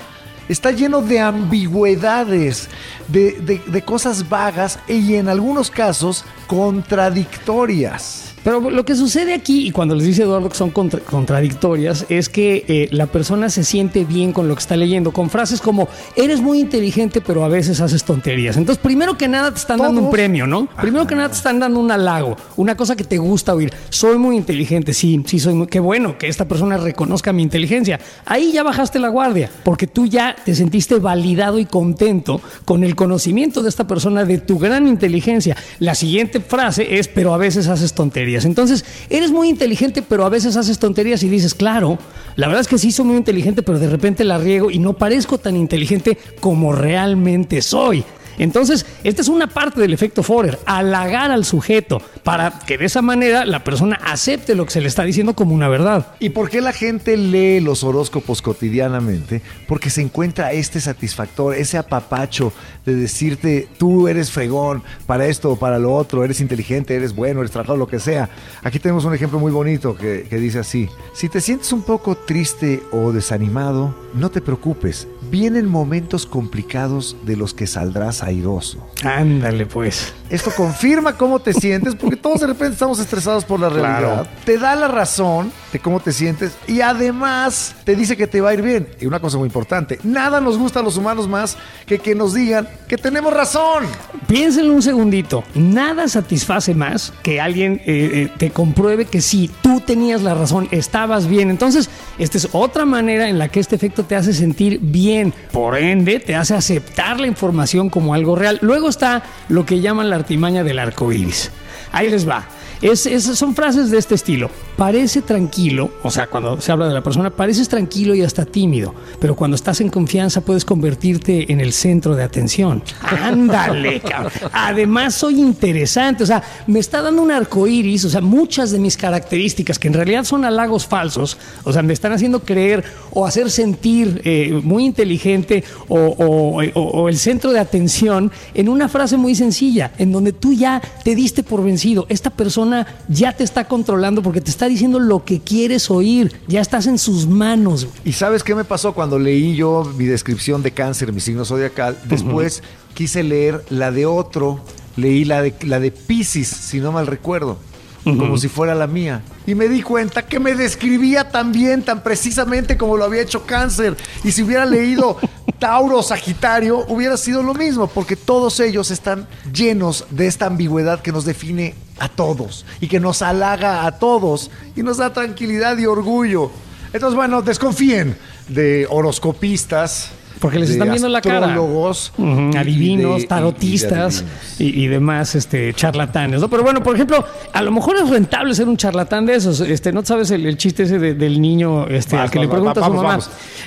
Está lleno de ambigüedades, de, de- de cosas vagas y en algunos casos contradictorias. Pero lo que sucede aquí, y cuando les dice Eduardo que son contra- contradictorias, es que eh, la persona se siente bien con lo que está leyendo, con frases como, eres muy inteligente, pero a veces haces tonterías. Entonces, primero que nada te están dando un premio, ¿no? Primero que nada te están dando un halago, una cosa que te gusta oír. Soy muy inteligente, sí, sí, soy muy... Qué bueno que esta persona reconozca mi inteligencia. Ahí ya bajaste la guardia, porque tú ya te sentiste validado y contento con el conocimiento de esta persona de tu gran inteligencia. La siguiente frase es, pero a veces haces tonterías. Entonces, eres muy inteligente, pero a veces haces tonterías y dices, claro, la verdad es que sí soy muy inteligente, pero de repente la riego y no parezco tan inteligente como realmente soy. Entonces, esta es una parte del efecto Forer, halagar al sujeto para que de esa manera la persona acepte lo que se le está diciendo como una verdad. ¿Y por qué la gente lee los horóscopos cotidianamente? Porque se encuentra este satisfactor, ese apapacho de decirte, tú eres fregón para esto o para lo otro, eres inteligente, eres bueno, eres trabajador, lo que sea. Aquí tenemos un ejemplo muy bonito que, que dice así, si te sientes un poco triste o desanimado, no te preocupes, vienen momentos complicados de los que saldrás airoso. Ándale, pues. Esto confirma cómo te sientes, porque todos de repente estamos estresados por la realidad. Claro. Te da la razón de cómo te sientes y además te dice que te va a ir bien. Y una cosa muy importante, nada nos gusta a los humanos más que que nos digan que tenemos razón. Piénsenlo un segundito. Nada satisface más que alguien eh, eh, te compruebe que sí, tú tenías la razón, estabas bien. Entonces, esta es otra manera en la que este efecto te hace sentir bien. Por ende, te hace aceptar la información como algo real. Luego está lo que llaman la artimaña del arco iris. Ahí les va. Es, es- son frases de este estilo. Parece tranquilo, o sea, cuando se habla de la persona, pareces tranquilo y hasta tímido, pero cuando estás en confianza puedes convertirte en el centro de atención. Ándale, cabrón. Además, soy interesante, o sea, me está dando un arco iris, o sea, muchas de mis características, que en realidad son halagos falsos, o sea, me están haciendo creer o hacer sentir eh, muy inteligente o, o- o- o el centro de atención en una frase muy sencilla, en donde tú ya te diste por vencido. Esta persona ya te está controlando porque te está diciendo lo que quieres oír, ya estás en sus manos. ¿Y sabes qué me pasó cuando leí yo mi descripción de cáncer, mi signo zodiacal? Después quise leer la de otro, leí la de, la de Pisces, si no mal recuerdo, como si fuera la mía. Y me di cuenta que me describía tan bien, tan precisamente como lo había hecho cáncer. Y si hubiera leído Tauro, Sagitario, hubiera sido lo mismo, porque todos ellos están llenos de esta ambigüedad que nos define a todos y que nos halaga a todos y nos da tranquilidad y orgullo. Entonces, bueno, desconfíen de horoscopistas. Porque les están viendo la cara. astrólogos, y- adivinos, de- tarotistas y de demás este, charlatanes. ¿no? Pero bueno, por ejemplo, a lo mejor es rentable ser un charlatán de esos. Este, ¿No sabes el, el chiste ese de- del niño este, Vas, al que vas, le pregunta vas, a su mamá?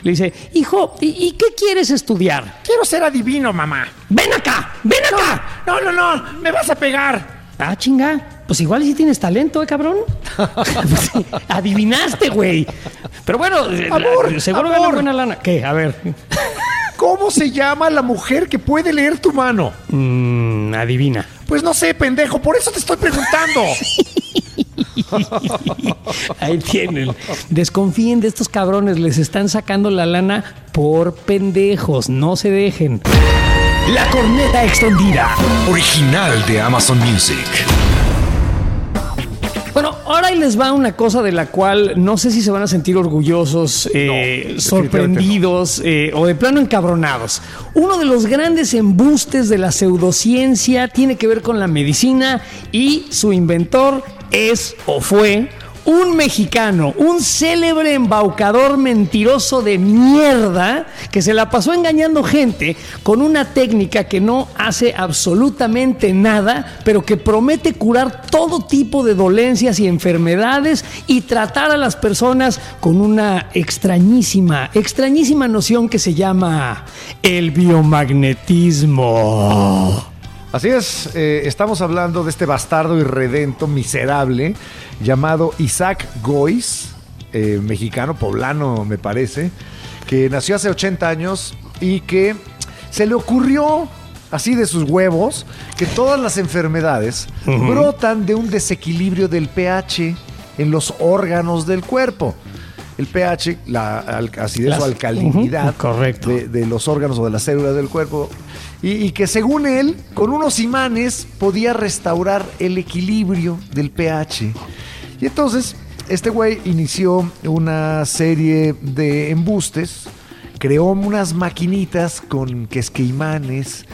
Le dice, hijo, ¿y, y qué quieres estudiar? Quiero ser adivino, mamá. ¡Ven acá! ¡Ven acá! No, no, no, me vas a pegar. Ah, chinga. Pues igual si tienes talento, ¿eh, cabrón? Pues Adivinaste, güey. Pero bueno, eh, la- Amor, seguro gana amor. buena lana. ¿Qué? A ver. ¿Cómo se llama la mujer que puede leer tu mano? Mm, adivina. Pues no sé, pendejo, por eso te estoy preguntando. Ahí tienen. Desconfíen de estos cabrones. Les están sacando la lana por pendejos. No se dejen. La corneta extendida, original de Amazon Music. Ahora ahí les va una cosa de la cual no sé si se van a sentir orgullosos, eh, sorprendidos eh, o de plano encabronados. Uno de los grandes embustes de la pseudociencia tiene que ver con la medicina y su inventor es o fue un mexicano, un célebre embaucador mentiroso de mierda que se la pasó engañando gente con una técnica que no hace absolutamente nada, pero que promete curar todo tipo de dolencias y enfermedades y tratar a las personas con una extrañísima, extrañísima noción que se llama el biomagnetismo. Así es, eh, estamos hablando de este bastardo irredento, miserable, llamado Isaac Gois, eh, mexicano, poblano me parece, que nació hace 80 años y que se le ocurrió, así de sus huevos, que todas las enfermedades brotan de un desequilibrio del pH en los órganos del cuerpo. El pH, la al- acidez Las- o alcalinidad de, de los órganos o de las células del cuerpo. Y, y que según él, con unos imanes podía restaurar el equilibrio del pH. Y entonces, este güey inició una serie de embustes, creó unas maquinitas con quesqueimanes,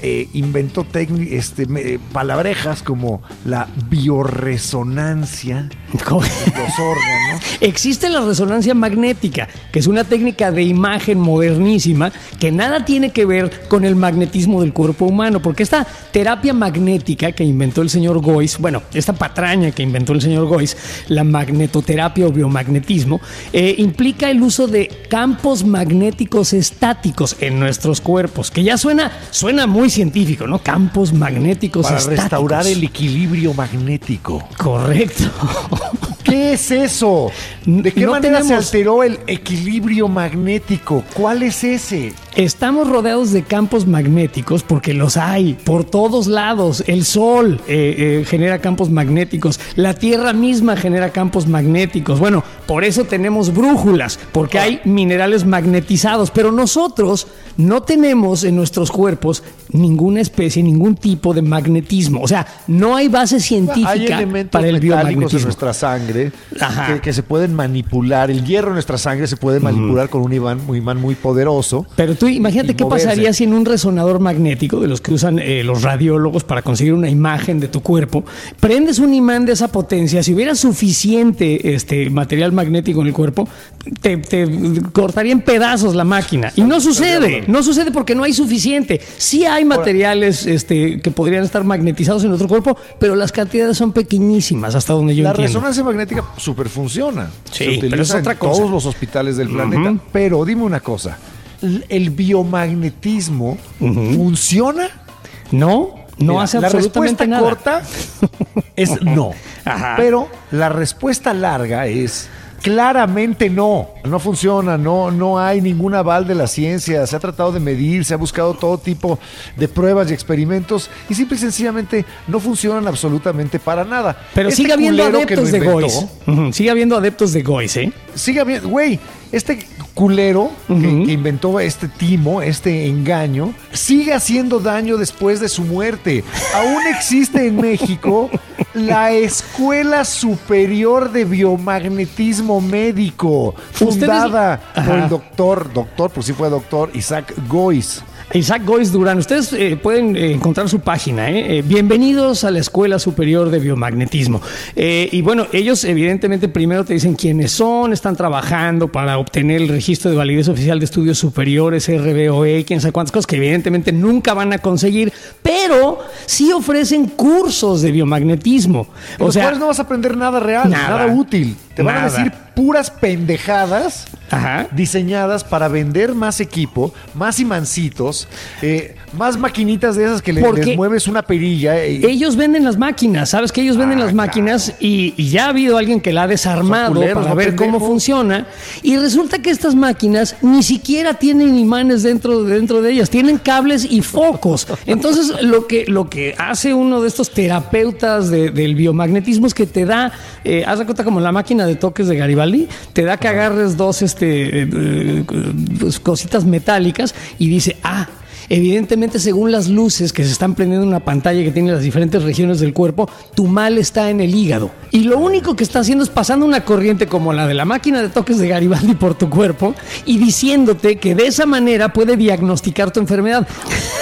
eh, inventó este, palabrejas como la bioresonancia. los órganos. Existe la resonancia magnética, que es una técnica de imagen modernísima que nada tiene que ver con el magnetismo del cuerpo humano, porque esta terapia magnética que inventó el señor Gois, bueno, esta patraña que inventó el señor Gois, la magnetoterapia o biomagnetismo, eh, implica el uso de campos magnéticos estáticos en nuestros cuerpos, que ya suena, suena muy científico, ¿no? Campos magnéticos Para estáticos. restaurar el equilibrio magnético. Correcto. ¿Qué es eso? ¿De qué No manera se alteró el equilibrio magnético? ¿Cuál es ese? Estamos rodeados de campos magnéticos porque los hay por todos lados. El Sol eh, eh, genera campos magnéticos, la Tierra misma genera campos magnéticos. Bueno, por eso tenemos brújulas, porque hay minerales magnetizados, pero nosotros no tenemos en nuestros cuerpos ninguna especie, ningún tipo de magnetismo. O sea, no hay base Hay científica elementos para el metálicos en biomagnetismo. nuestra sangre que se pueden manipular. El hierro en nuestra sangre se puede manipular con un imán, un imán muy poderoso. Pero tú imagínate qué moverse. pasaría si en un resonador magnético, de los que usan eh, los radiólogos para conseguir una imagen de tu cuerpo, prendes un imán de esa potencia, si hubiera suficiente este, material magnético en el cuerpo, te, te cortaría en pedazos la máquina. Y no sucede, no sucede porque no hay suficiente. Sí hay materiales este, que podrían estar magnetizados en otro cuerpo, pero las cantidades son pequeñísimas hasta donde yo la entiendo. resonancia magnética super funciona. Sí, se utiliza pero es otra en cosa. todos los hospitales del planeta. Pero dime una cosa. ¿El biomagnetismo funciona? No, no Mira, hace la absolutamente respuesta nada. corta es no. Ajá. Pero la respuesta larga es claramente no. No funciona, no, no hay ningún aval de la ciencia. Se ha tratado de medir, se ha buscado todo tipo de pruebas y experimentos y simple y sencillamente no funcionan absolutamente para nada. Pero Este sigue habiendo adeptos de Gois. Sigue habiendo adeptos de Gois, ¿eh? Sigue habiendo, güey, este culero que, que inventó este timo, este engaño, sigue haciendo daño después de su muerte. Aún existe en México la Escuela Superior de Biomagnetismo Médico, fundada por el doctor, doctor, por si fue doctor, Isaac Gois. Isaac Gois Durán, ustedes eh, pueden eh, encontrar su página. ¿eh? Eh, bienvenidos a la Escuela Superior de Biomagnetismo. Eh, y bueno, ellos evidentemente primero te dicen quiénes son, están trabajando para obtener el registro de validez oficial de estudios superiores, RBOE, quién sabe cuántas cosas que evidentemente nunca van a conseguir, pero sí ofrecen cursos de biomagnetismo. O los sea, cuales no vas a aprender nada real, Nada. nada, útil. Te van a decir puras pendejadas Ajá. diseñadas para vender más equipo, más imancitos, eh, más maquinitas de esas que le, les mueves una perilla. y- Ellos venden las máquinas, ¿sabes? Que ellos venden las máquinas y, y ya ha habido alguien que la ha desarmado culeros, para ver cómo funciona. Y resulta que estas máquinas ni siquiera tienen imanes dentro, dentro de ellas, tienen cables y focos. Entonces, lo que, lo que hace uno de estos terapeutas de- del biomagnetismo es que te da, eh, haz de cuenta como la máquina de toques de Garibaldi, te da que agarres dos este, eh, eh, pues, cositas metálicas y dice, ah, Evidentemente, según las luces que se están prendiendo en una pantalla que tiene las diferentes regiones del cuerpo, tu mal está en el hígado. Y lo único que está haciendo es pasando una corriente como la de la máquina de toques de Garibaldi por tu cuerpo y diciéndote que de esa manera puede diagnosticar tu enfermedad.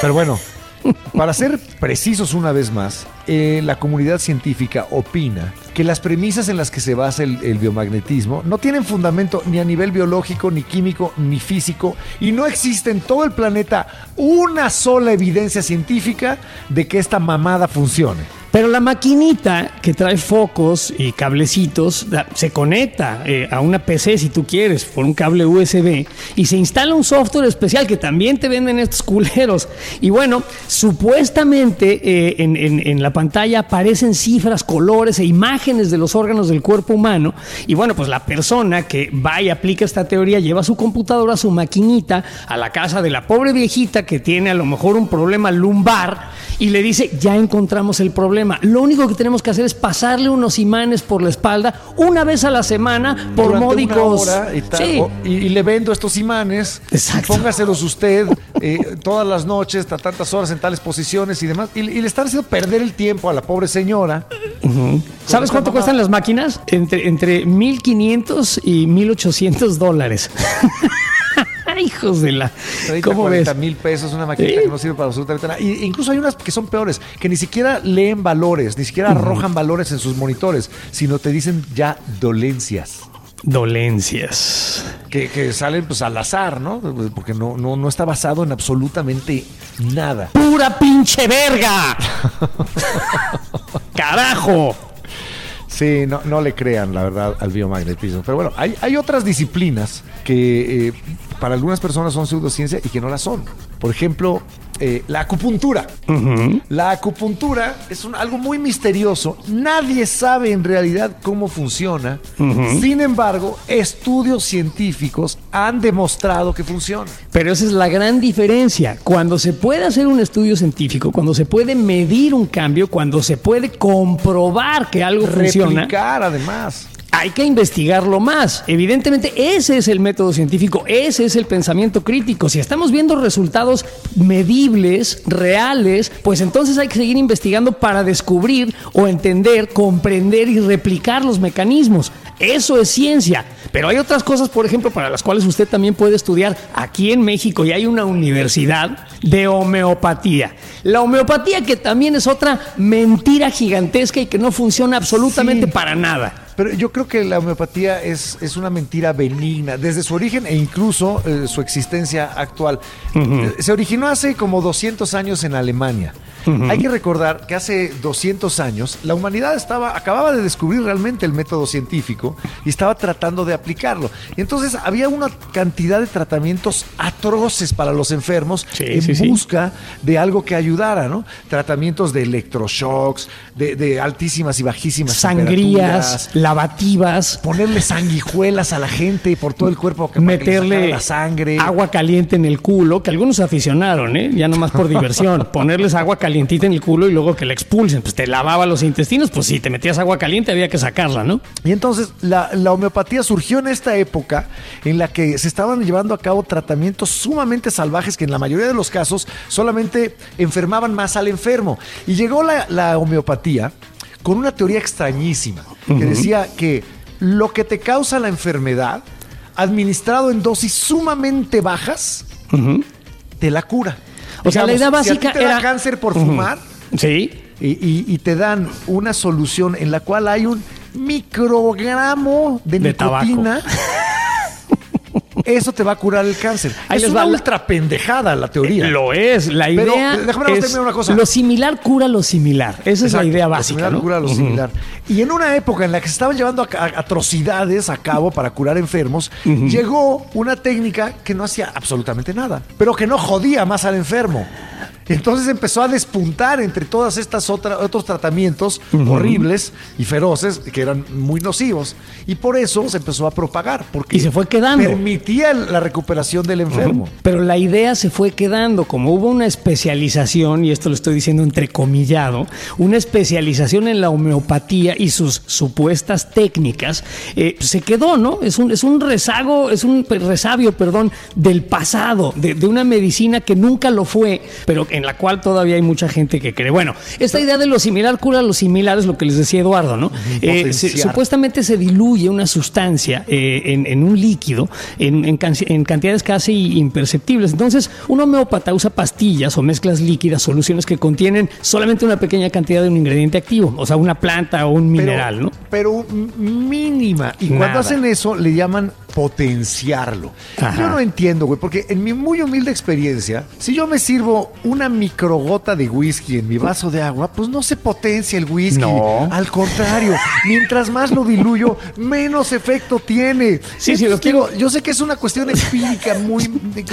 Pero bueno, para ser precisos una vez más, eh, la comunidad científica opina que las premisas en las que se basa el, biomagnetismo no tienen fundamento ni a nivel biológico, ni químico, ni físico, y no existe en todo el planeta una sola evidencia científica de que esta mamada funcione. Pero la maquinita que trae focos y cablecitos se conecta eh, a una PC si tú quieres por un cable USB y se instala un software especial que también te venden estos culeros. Y bueno, supuestamente eh, en, en- en la pantalla aparecen cifras, colores e imágenes de los órganos del cuerpo humano. Y bueno, pues la persona que va y aplica esta teoría lleva su computadora, su maquinita a la casa de la pobre viejita que tiene a lo mejor un problema lumbar y le dice, ya encontramos el problema. Lo único que tenemos que hacer es pasarle unos imanes por la espalda una vez a la semana por Durante módicos. una hora y, tal, Sí. o- y- y le vendo estos imanes. Exacto. y Póngaselos usted eh, todas las noches, a tantas horas en tales posiciones y demás. Y, y le están haciendo perder el tiempo a la pobre señora. ¿Sabes cuánto cuestan las máquinas? Entre, entre 1.500 y 1.800 dólares. Hijos de la. 30, ¿Cómo ves? 40 mil pesos, una maquinita que no sirve para absolutamente nada. Y incluso hay unas que son peores, que ni siquiera leen valores, ni siquiera arrojan valores en sus monitores, sino te dicen ya dolencias. Dolencias. Que, que salen pues al azar, ¿no? Porque no, no, no está basado en absolutamente nada. ¡Pura pinche verga! ¡Carajo! Sí, no, no le crean, la verdad, al biomagnetismo. Pero bueno, hay, hay otras disciplinas que eh, para algunas personas son pseudociencia y que no la son. Por ejemplo, eh, la acupuntura. La acupuntura es un- algo muy misterioso. Nadie sabe en realidad cómo funciona. Sin embargo, estudios científicos han demostrado que funciona. Pero esa es la gran diferencia. Cuando se puede hacer un estudio científico, cuando se puede medir un cambio, cuando se puede comprobar que algo funciona, Replicar, además. Hay que investigarlo más. Evidentemente, ese es el método científico, ese es el pensamiento crítico. Si estamos viendo resultados medibles, reales, pues entonces hay que seguir investigando para descubrir o entender, comprender y replicar los mecanismos. Eso es ciencia. Pero hay otras cosas, por ejemplo, para las cuales usted también puede estudiar aquí en México y hay una universidad de homeopatía. La homeopatía que también es otra mentira gigantesca y que no funciona absolutamente Sí. para nada. Pero yo creo que la homeopatía es, es una mentira benigna, desde su origen e incluso eh, su existencia actual. Eh, Se originó hace como 200 años en Alemania. Hay que recordar que hace 200 años la humanidad estaba, acababa de descubrir realmente el método científico y estaba tratando de aplicarlo. Y entonces había una cantidad de tratamientos atroces para los enfermos Sí, en sí, sí. busca de algo que ayudara, ¿no? Tratamientos de electroshocks, de, de altísimas y bajísimas Sangrías, lavativas, ponerle sanguijuelas a la gente por todo el cuerpo que para que meterle la sangre. agua caliente en el culo, que algunos aficionaron, ¿eh? ya nomás por diversión. Ponerles agua calientita en el culo y luego que la expulsen. Pues te lavaba los intestinos, pues si te metías agua caliente había que sacarla, ¿no? Y entonces la, la homeopatía surgió en esta época en la que se estaban llevando a cabo tratamientos sumamente salvajes que en la mayoría de los casos solamente enfermaban más al enfermo. Y llegó la, la homeopatía con una teoría extrañísima que decía que lo que te causa la enfermedad, administrado en dosis sumamente bajas, te la cura. O sea, la idea si a ti básica te da era- cáncer por fumar, Sí. y, y- y te dan una solución en la cual hay un microgramo de, De tabaco. Eso te va a curar el cáncer. Ahí es una va la- ultra pendejada la teoría. Lo es. La Pero, idea déjame nada más es una cosa. lo similar cura lo similar. Esa es la idea lo básica, similar ¿no? cura lo similar. Y en una época en la que se estaban llevando a- a- atrocidades a cabo para curar enfermos, llegó una técnica que no hacía absolutamente nada, pero que no jodía más al enfermo. Entonces empezó a despuntar entre todas estas otra- otros tratamientos horribles y feroces que eran muy nocivos. Y por eso se empezó a propagar, porque Y se fue quedando. permitía la recuperación del enfermo. Pero la idea se fue quedando, como hubo una especialización, y esto lo estoy diciendo entrecomillado, una especialización en la homeopatía y sus supuestas técnicas, eh, se quedó, ¿no? Es un, es un rezago, es un resabio, perdón, del pasado, de, de una medicina que nunca lo fue, pero en la cual todavía hay mucha gente que cree. Bueno, esta idea de lo similar cura lo similar es lo que les decía Eduardo, ¿no? Eh, se- supuestamente se diluye una sustancia eh, en, en un líquido en, en can- en cantidades casi imperceptibles. Entonces, un homeópata usa pastillas o mezclas líquidas, soluciones que contienen solamente una pequeña cantidad de un ingrediente activo, o sea, una planta o un mineral, pero, ¿no? Pero mínima. Y Nada. cuando hacen eso, le llaman potenciarlo. Ajá. Yo no entiendo, güey, porque en mi muy humilde experiencia, si yo me sirvo una microgota de whisky en mi vaso de agua, pues no se potencia el whisky. No. Al contrario, mientras más lo diluyo, menos efecto tiene. Sí, sí, lo quiero- yo sé que es una cuestión empírica muy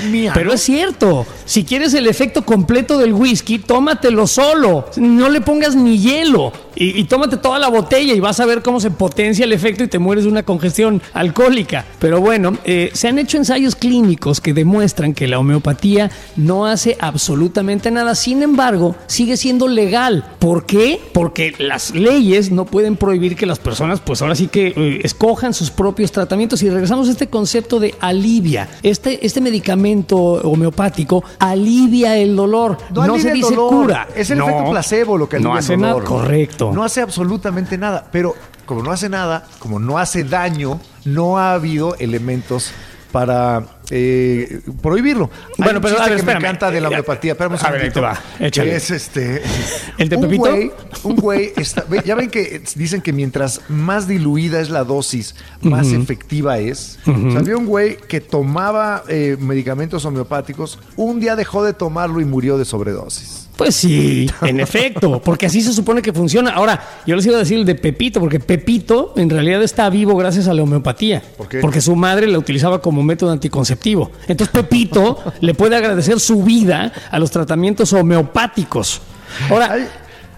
mía. Pero ¿no? es cierto, si quieres el efecto completo del whisky, tómatelo solo, no le pongas ni hielo y, y tómate toda la botella y vas a ver cómo se potencia el efecto y te mueres de una congestión alcohólica. Pero bueno, eh, se han hecho ensayos clínicos que demuestran que la homeopatía no hace absolutamente nada, sin embargo, sigue siendo legal. ¿Por qué? Porque las leyes no pueden prohibir que las personas, pues ahora sí que eh, escojan sus propios tratamientos y regresamos a este concepto de alivia. Este, este medicamento homeopático alivia el dolor, no, alivia se dice dolor. cura. Es el No, efecto placebo lo que alivia No el hace dolor. nada, correcto. No hace absolutamente nada. Pero como no hace nada, como no hace daño, no ha habido elementos para eh, prohibirlo. Bueno, pero, a ver, que espérame. me encanta de la homeopatía. Espérame un A ver, ahí te segundito. va, échale. Que es este. ¿El de un Pepito? güey- un güey. está- ya ven que dicen que mientras más diluida es la dosis, más efectiva es. O sea, había un güey que tomaba eh, medicamentos homeopáticos. Un día dejó de tomarlo y murió de sobredosis. Pues sí, en efecto, porque así se supone que funciona. Ahora, yo les iba a decir el de Pepito, porque Pepito en realidad está vivo gracias a la homeopatía. ¿Por qué? Porque su madre la utilizaba como método anticonceptivo. Entonces Pepito le puede agradecer su vida a los tratamientos homeopáticos. Ahora, Hay,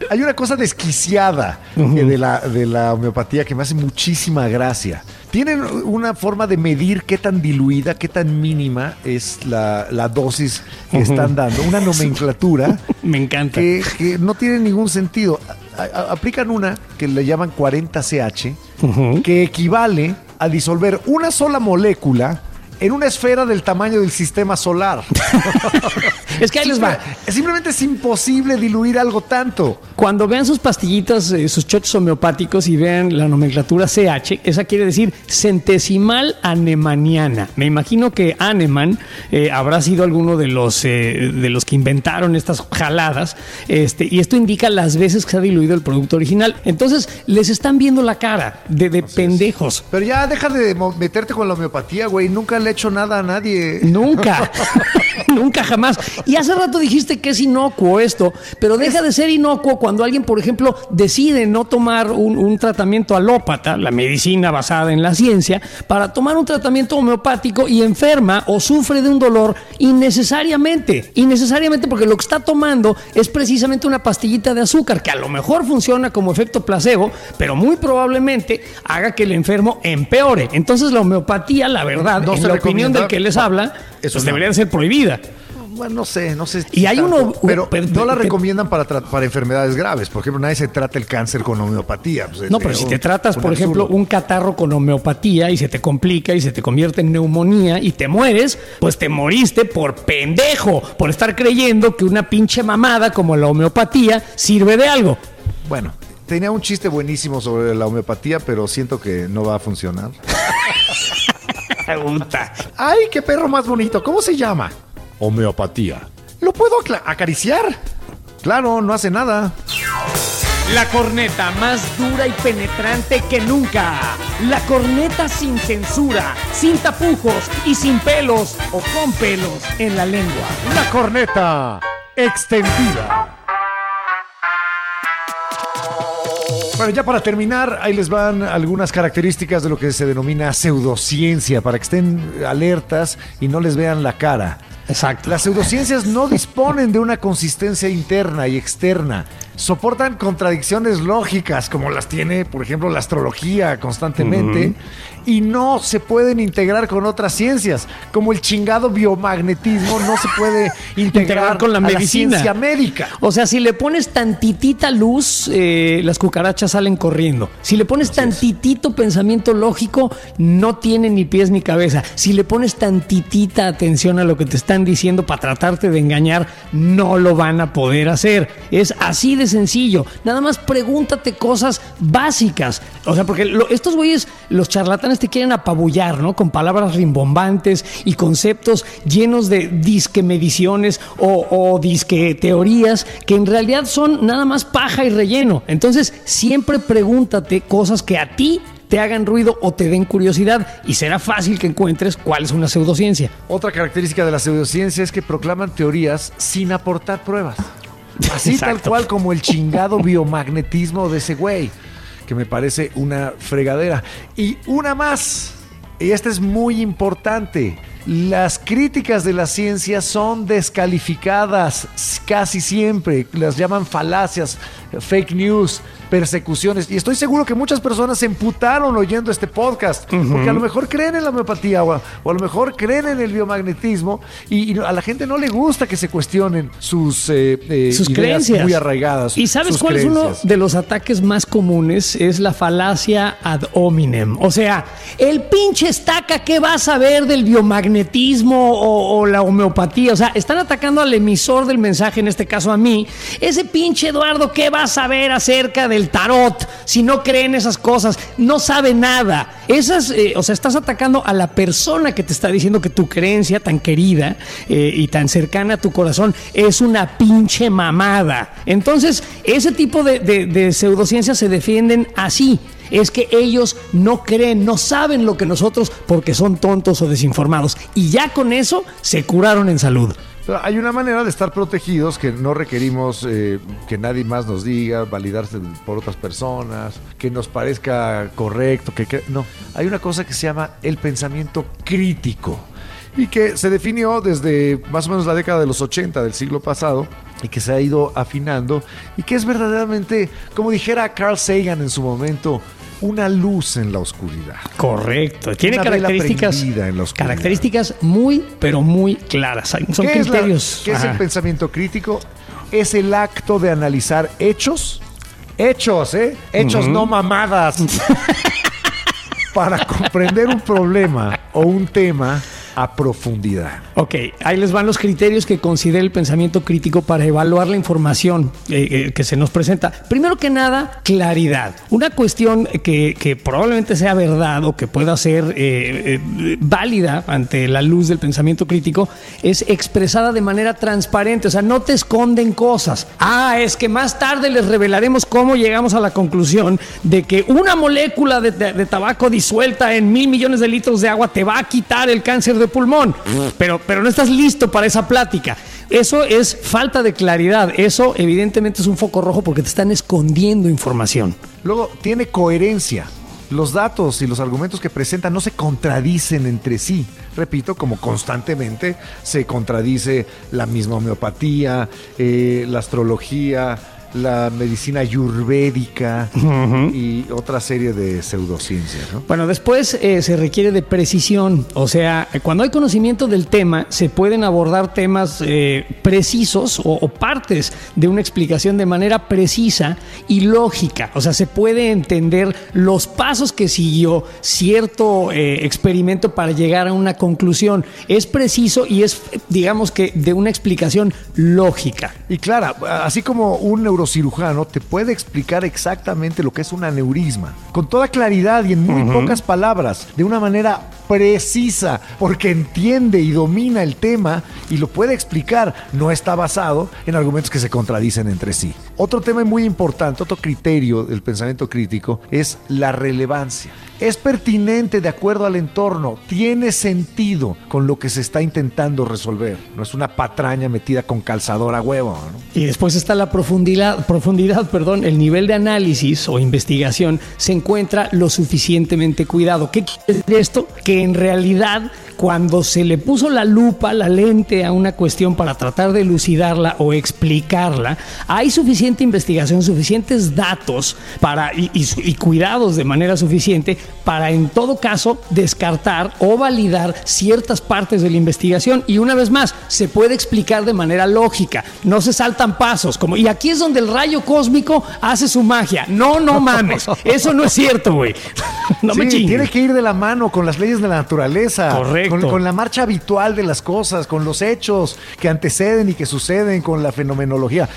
hay una cosa desquiciada eh, de, la, de la homeopatía que me hace muchísima gracia. Tienen una forma de medir qué tan diluida, qué tan mínima es la, la dosis que están dando. Una nomenclatura me encanta. que, que no tiene ningún sentido. A- a- aplican una que le llaman 40CH, que equivale a disolver una sola molécula en una esfera del tamaño del sistema solar. Es que ahí les va. Simple- Simplemente es imposible diluir algo tanto. Cuando vean sus pastillitas, eh, sus chochos homeopáticos y vean la nomenclatura CH, esa quiere decir centesimal anemaniana. Me imagino que Aneman eh, habrá sido alguno de los, eh, de los que inventaron estas jaladas, este, y esto indica las veces que se ha diluido el producto original. Entonces, les están viendo la cara de, de pendejos. Pero ya deja de meterte con la homeopatía, güey. Nunca le he hecho nada a nadie. Nunca, nunca jamás. Y hace rato dijiste que es inocuo esto, pero deja de ser inocuo cuando alguien, por ejemplo, decide no tomar un, un tratamiento alópata, la medicina basada en la ciencia, para tomar un tratamiento homeopático y enferma o sufre de un dolor innecesariamente. Innecesariamente porque lo que está tomando es precisamente una pastillita de azúcar que a lo mejor funciona como efecto placebo, pero muy probablemente haga que el enfermo empeore. Entonces la homeopatía, la verdad, No en se la opinión del que les habla, Eso pues no. debería de ser prohibida. Bueno, no sé, no sé. Y hay tanto, uno- Pero pero- no la recomiendan para, para enfermedades graves. Por ejemplo, nadie se trata el cáncer con homeopatía. Pues, No, pero es si te tratas, por ejemplo, un catarro con homeopatía y se te complica y se te convierte en neumonía y te mueres, pues te moriste por pendejo, por estar creyendo que una pinche mamada como la homeopatía sirve de algo. Bueno, tenía un chiste buenísimo sobre la homeopatía, pero siento que no va a funcionar. ¡Ay, qué perro más bonito! ¿Cómo se llama? Homeopatía. ¿Lo puedo acariciar? Claro, no hace nada. La corneta más dura y penetrante que nunca. La corneta sin censura, sin tapujos y sin pelos o con pelos en la lengua. La corneta extendida. Bueno, ya para terminar, ahí les van algunas características de lo que se denomina pseudociencia, para que estén alertas y no les vean la cara. Exacto. Las pseudociencias no disponen de una consistencia interna y externa. Soportan contradicciones lógicas, como las tiene, por ejemplo, la astrología constantemente, y no se pueden integrar con otras ciencias, como el chingado biomagnetismo no se puede integrar, Integrar con la a medicina. ciencia médica. O sea, si le pones tantitita luz, eh, las cucarachas salen corriendo. Si le pones tantitito pensamiento lógico, no tiene ni pies ni cabeza. Si le pones tantitita atención a lo que te están diciendo para tratarte de engañar, no lo van a poder hacer. Es así de sencillo. Nada más pregúntate cosas básicas. O sea, porque lo- estos güeyes, los charlatanes te quieren apabullar, ¿no? Con palabras rimbombantes y conceptos llenos de disque mediciones o, o disque teorías que en realidad son nada más paja y relleno. Entonces, siempre pregúntate cosas que a ti te hagan ruido o te den curiosidad y será fácil que encuentres cuál es una pseudociencia. Otra característica de la pseudociencia es que proclaman teorías sin aportar pruebas. Así tal cual como el chingado biomagnetismo de ese güey, que me parece una fregadera. Y una más, y esta es muy importante. Las críticas de la ciencia son descalificadas casi siempre, las llaman falacias, fake news, persecuciones. Y estoy seguro que muchas personas se emputaron oyendo este podcast, porque a lo mejor creen en la homeopatía o a, o a lo mejor creen en el biomagnetismo y, y a la gente no le gusta que se cuestionen sus, eh, eh, sus ideas creencias. muy arraigadas. ¿Y sabes sus cuál es uno de los ataques más comunes? Es la falacia ad hominem. O sea, el pinche estaca, ¿qué va a saber del biomagnetismo? magnetismo o, o la homeopatía. O sea, están atacando al emisor del mensaje, en este caso a mí. Ese pinche Eduardo, ¿qué va a saber acerca del tarot si no cree en esas cosas? No sabe nada. Esas, eh, o sea, estás atacando a la persona que te está diciendo que tu creencia tan querida eh, y tan cercana a tu corazón es una pinche mamada. Entonces, ese tipo de, de, de pseudociencias se defienden así es que ellos no creen, no saben lo que nosotros porque son tontos o desinformados. Y ya con eso se curaron en salud. Hay una manera de estar protegidos que no requerimos eh, que nadie más nos diga, validarse por otras personas, que nos parezca correcto, que, que no. Hay una cosa que se llama el pensamiento crítico y que se definió desde más o menos la década de los 80 del siglo pasado y que se ha ido afinando y que es verdaderamente, como dijera Carl Sagan en su momento, una luz en la oscuridad. Correcto. Tiene Una características, en la características muy, pero muy claras. Son ¿Qué es la- criterios. ¿Qué es el pensamiento crítico? Es el acto de analizar hechos, hechos, ¿eh? Hechos, no mamadas. para comprender un problema o un tema a profundidad. Ok, ahí les van los criterios que considera el pensamiento crítico para evaluar la información eh, eh, que se nos presenta. Primero que nada, claridad. Una cuestión que, que probablemente sea verdad o que pueda ser eh, eh, válida ante la luz del pensamiento crítico es expresada de manera transparente, o sea, no te esconden cosas. Ah, es que más tarde les revelaremos cómo llegamos a la conclusión de que una molécula de, tabaco disuelta en mil millones de litros de agua te va a quitar el cáncer de pulmón. Pero, pero no estás listo para esa plática. Eso es falta de claridad. Eso evidentemente es un foco rojo porque te están escondiendo información. Luego, tiene coherencia. Los datos y los argumentos que presentan no se contradicen entre sí. Repito, como constantemente se contradice la misma homeopatía, eh, la astrología, la medicina ayurvédica y otra serie de pseudociencias. ¿no? Bueno, después eh, se requiere de precisión, o sea, cuando hay conocimiento del tema, se pueden abordar temas eh, precisos o, o partes de una explicación de manera precisa y lógica, o sea, se puede entender los pasos que siguió cierto eh, experimento para llegar a una conclusión. Es preciso y es, digamos que, de una explicación lógica. Y claro, así como un neurocirujano te puede explicar exactamente lo que es un aneurisma, con toda claridad y en muy pocas palabras, de una manera precisa, porque entiende y domina el tema y lo puede explicar, no está basado en argumentos que se contradicen entre sí. Otro tema muy importante, otro criterio del pensamiento crítico es la relevancia. Es pertinente de acuerdo al entorno, tiene sentido con lo que se está intentando resolver. No es una patraña metida con calzador a huevo. ¿no? Y después está la profundidad, profundidad, perdón, el nivel de análisis o investigación se encuentra lo suficientemente cuidado. ¿Qué quiere decir esto? Que en realidad cuando se le puso la lupa, la lente a una cuestión para tratar de elucidarla o explicarla, hay suficiente investigación, suficientes datos para y, y su- y cuidados de manera suficiente para en todo caso descartar o validar ciertas partes de la investigación y una vez más se puede explicar de manera lógica, no se saltan pasos, como y aquí es donde el rayo cósmico hace su magia. No, no mames, eso no es cierto, güey. No me Sí, chingues. tiene que ir de la mano con las leyes de la naturaleza. Correcto. Con, con la marcha habitual de las cosas, con los hechos que anteceden y que suceden, con la fenomenología.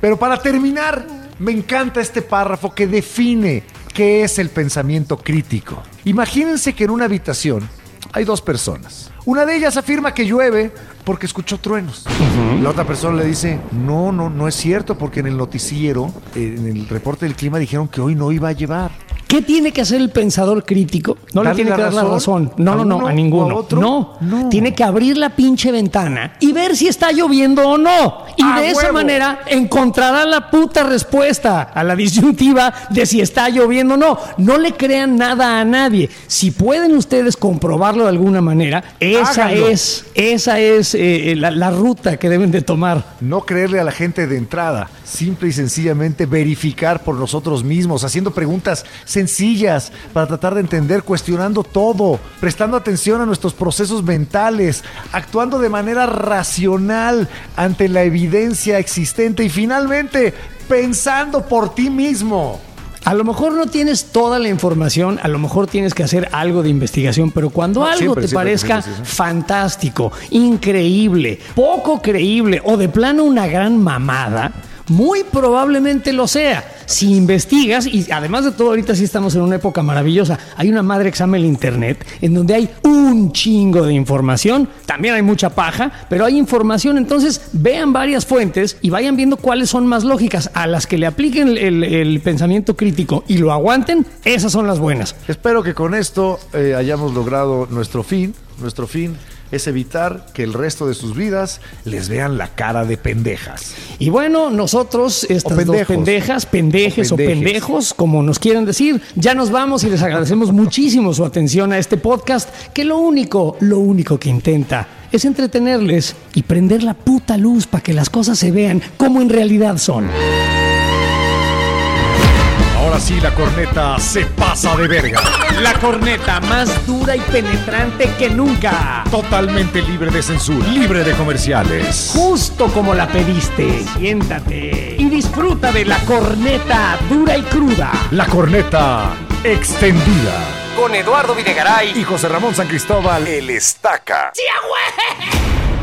Pero para terminar, me encanta este párrafo que define qué es el pensamiento crítico. Imagínense que en una habitación hay dos personas. Una de ellas afirma que llueve porque escuchó truenos. La otra persona le dice, no, no, no es cierto porque en el noticiero, en el reporte del clima dijeron que hoy no iba a llevar. ¿Qué tiene que hacer el pensador crítico? No le ¿Darle tiene que dar la razón? No, ¿A no, no, a ninguno. a otro? No. No. Tiene que abrir la pinche ventana y ver si está lloviendo o no. Y ¡A de esa manera encontrará la puta respuesta a la disyuntiva de si está lloviendo o no. No le crean nada a nadie. Si pueden ustedes comprobarlo de alguna manera, esa Háganlo. es, esa es eh, la, la ruta que deben de tomar. No creerle a la gente de entrada, simple y sencillamente verificar por nosotros mismos, haciendo preguntas sencillas para tratar de entender, cuestionando todo, prestando atención a nuestros procesos mentales, actuando de manera racional ante la evidencia existente y finalmente pensando por ti mismo. A lo mejor no tienes toda la información, a lo mejor tienes que hacer algo de investigación, pero cuando No, algo siempre, te siempre parezca fantástico, increíble, poco creíble o de plano una gran mamada, muy probablemente lo sea. Si investigas, y además de todo, ahorita sí estamos en una época maravillosa, hay una madre examen en internet en donde hay un chingo de información, también hay mucha paja, pero hay información, entonces vean varias fuentes y vayan viendo cuáles son más lógicas. A las que le apliquen el, pensamiento crítico y lo aguanten, esas son las buenas. Espero que con esto eh, hayamos logrado nuestro fin. Nuestro fin es evitar que el resto de sus vidas les vean la cara de pendejas. Y bueno, nosotros, estas O dos pendejos. pendejas, pendejes o, pendejos, como nos quieran decir, ya nos vamos y les agradecemos muchísimo su atención a este podcast, que lo único, lo único que intenta es entretenerles y prender la puta luz para que las cosas se vean como en realidad son. Ahora sí la corneta se pasa de verga. La corneta más dura y penetrante que nunca. Totalmente libre de censura, libre de comerciales. Justo como la pediste. Siéntate y disfruta de la corneta dura y cruda. La corneta extendida. Con Eduardo Videgaray Y José Ramón San Cristóbal, el estaca. ¡Sí, güey!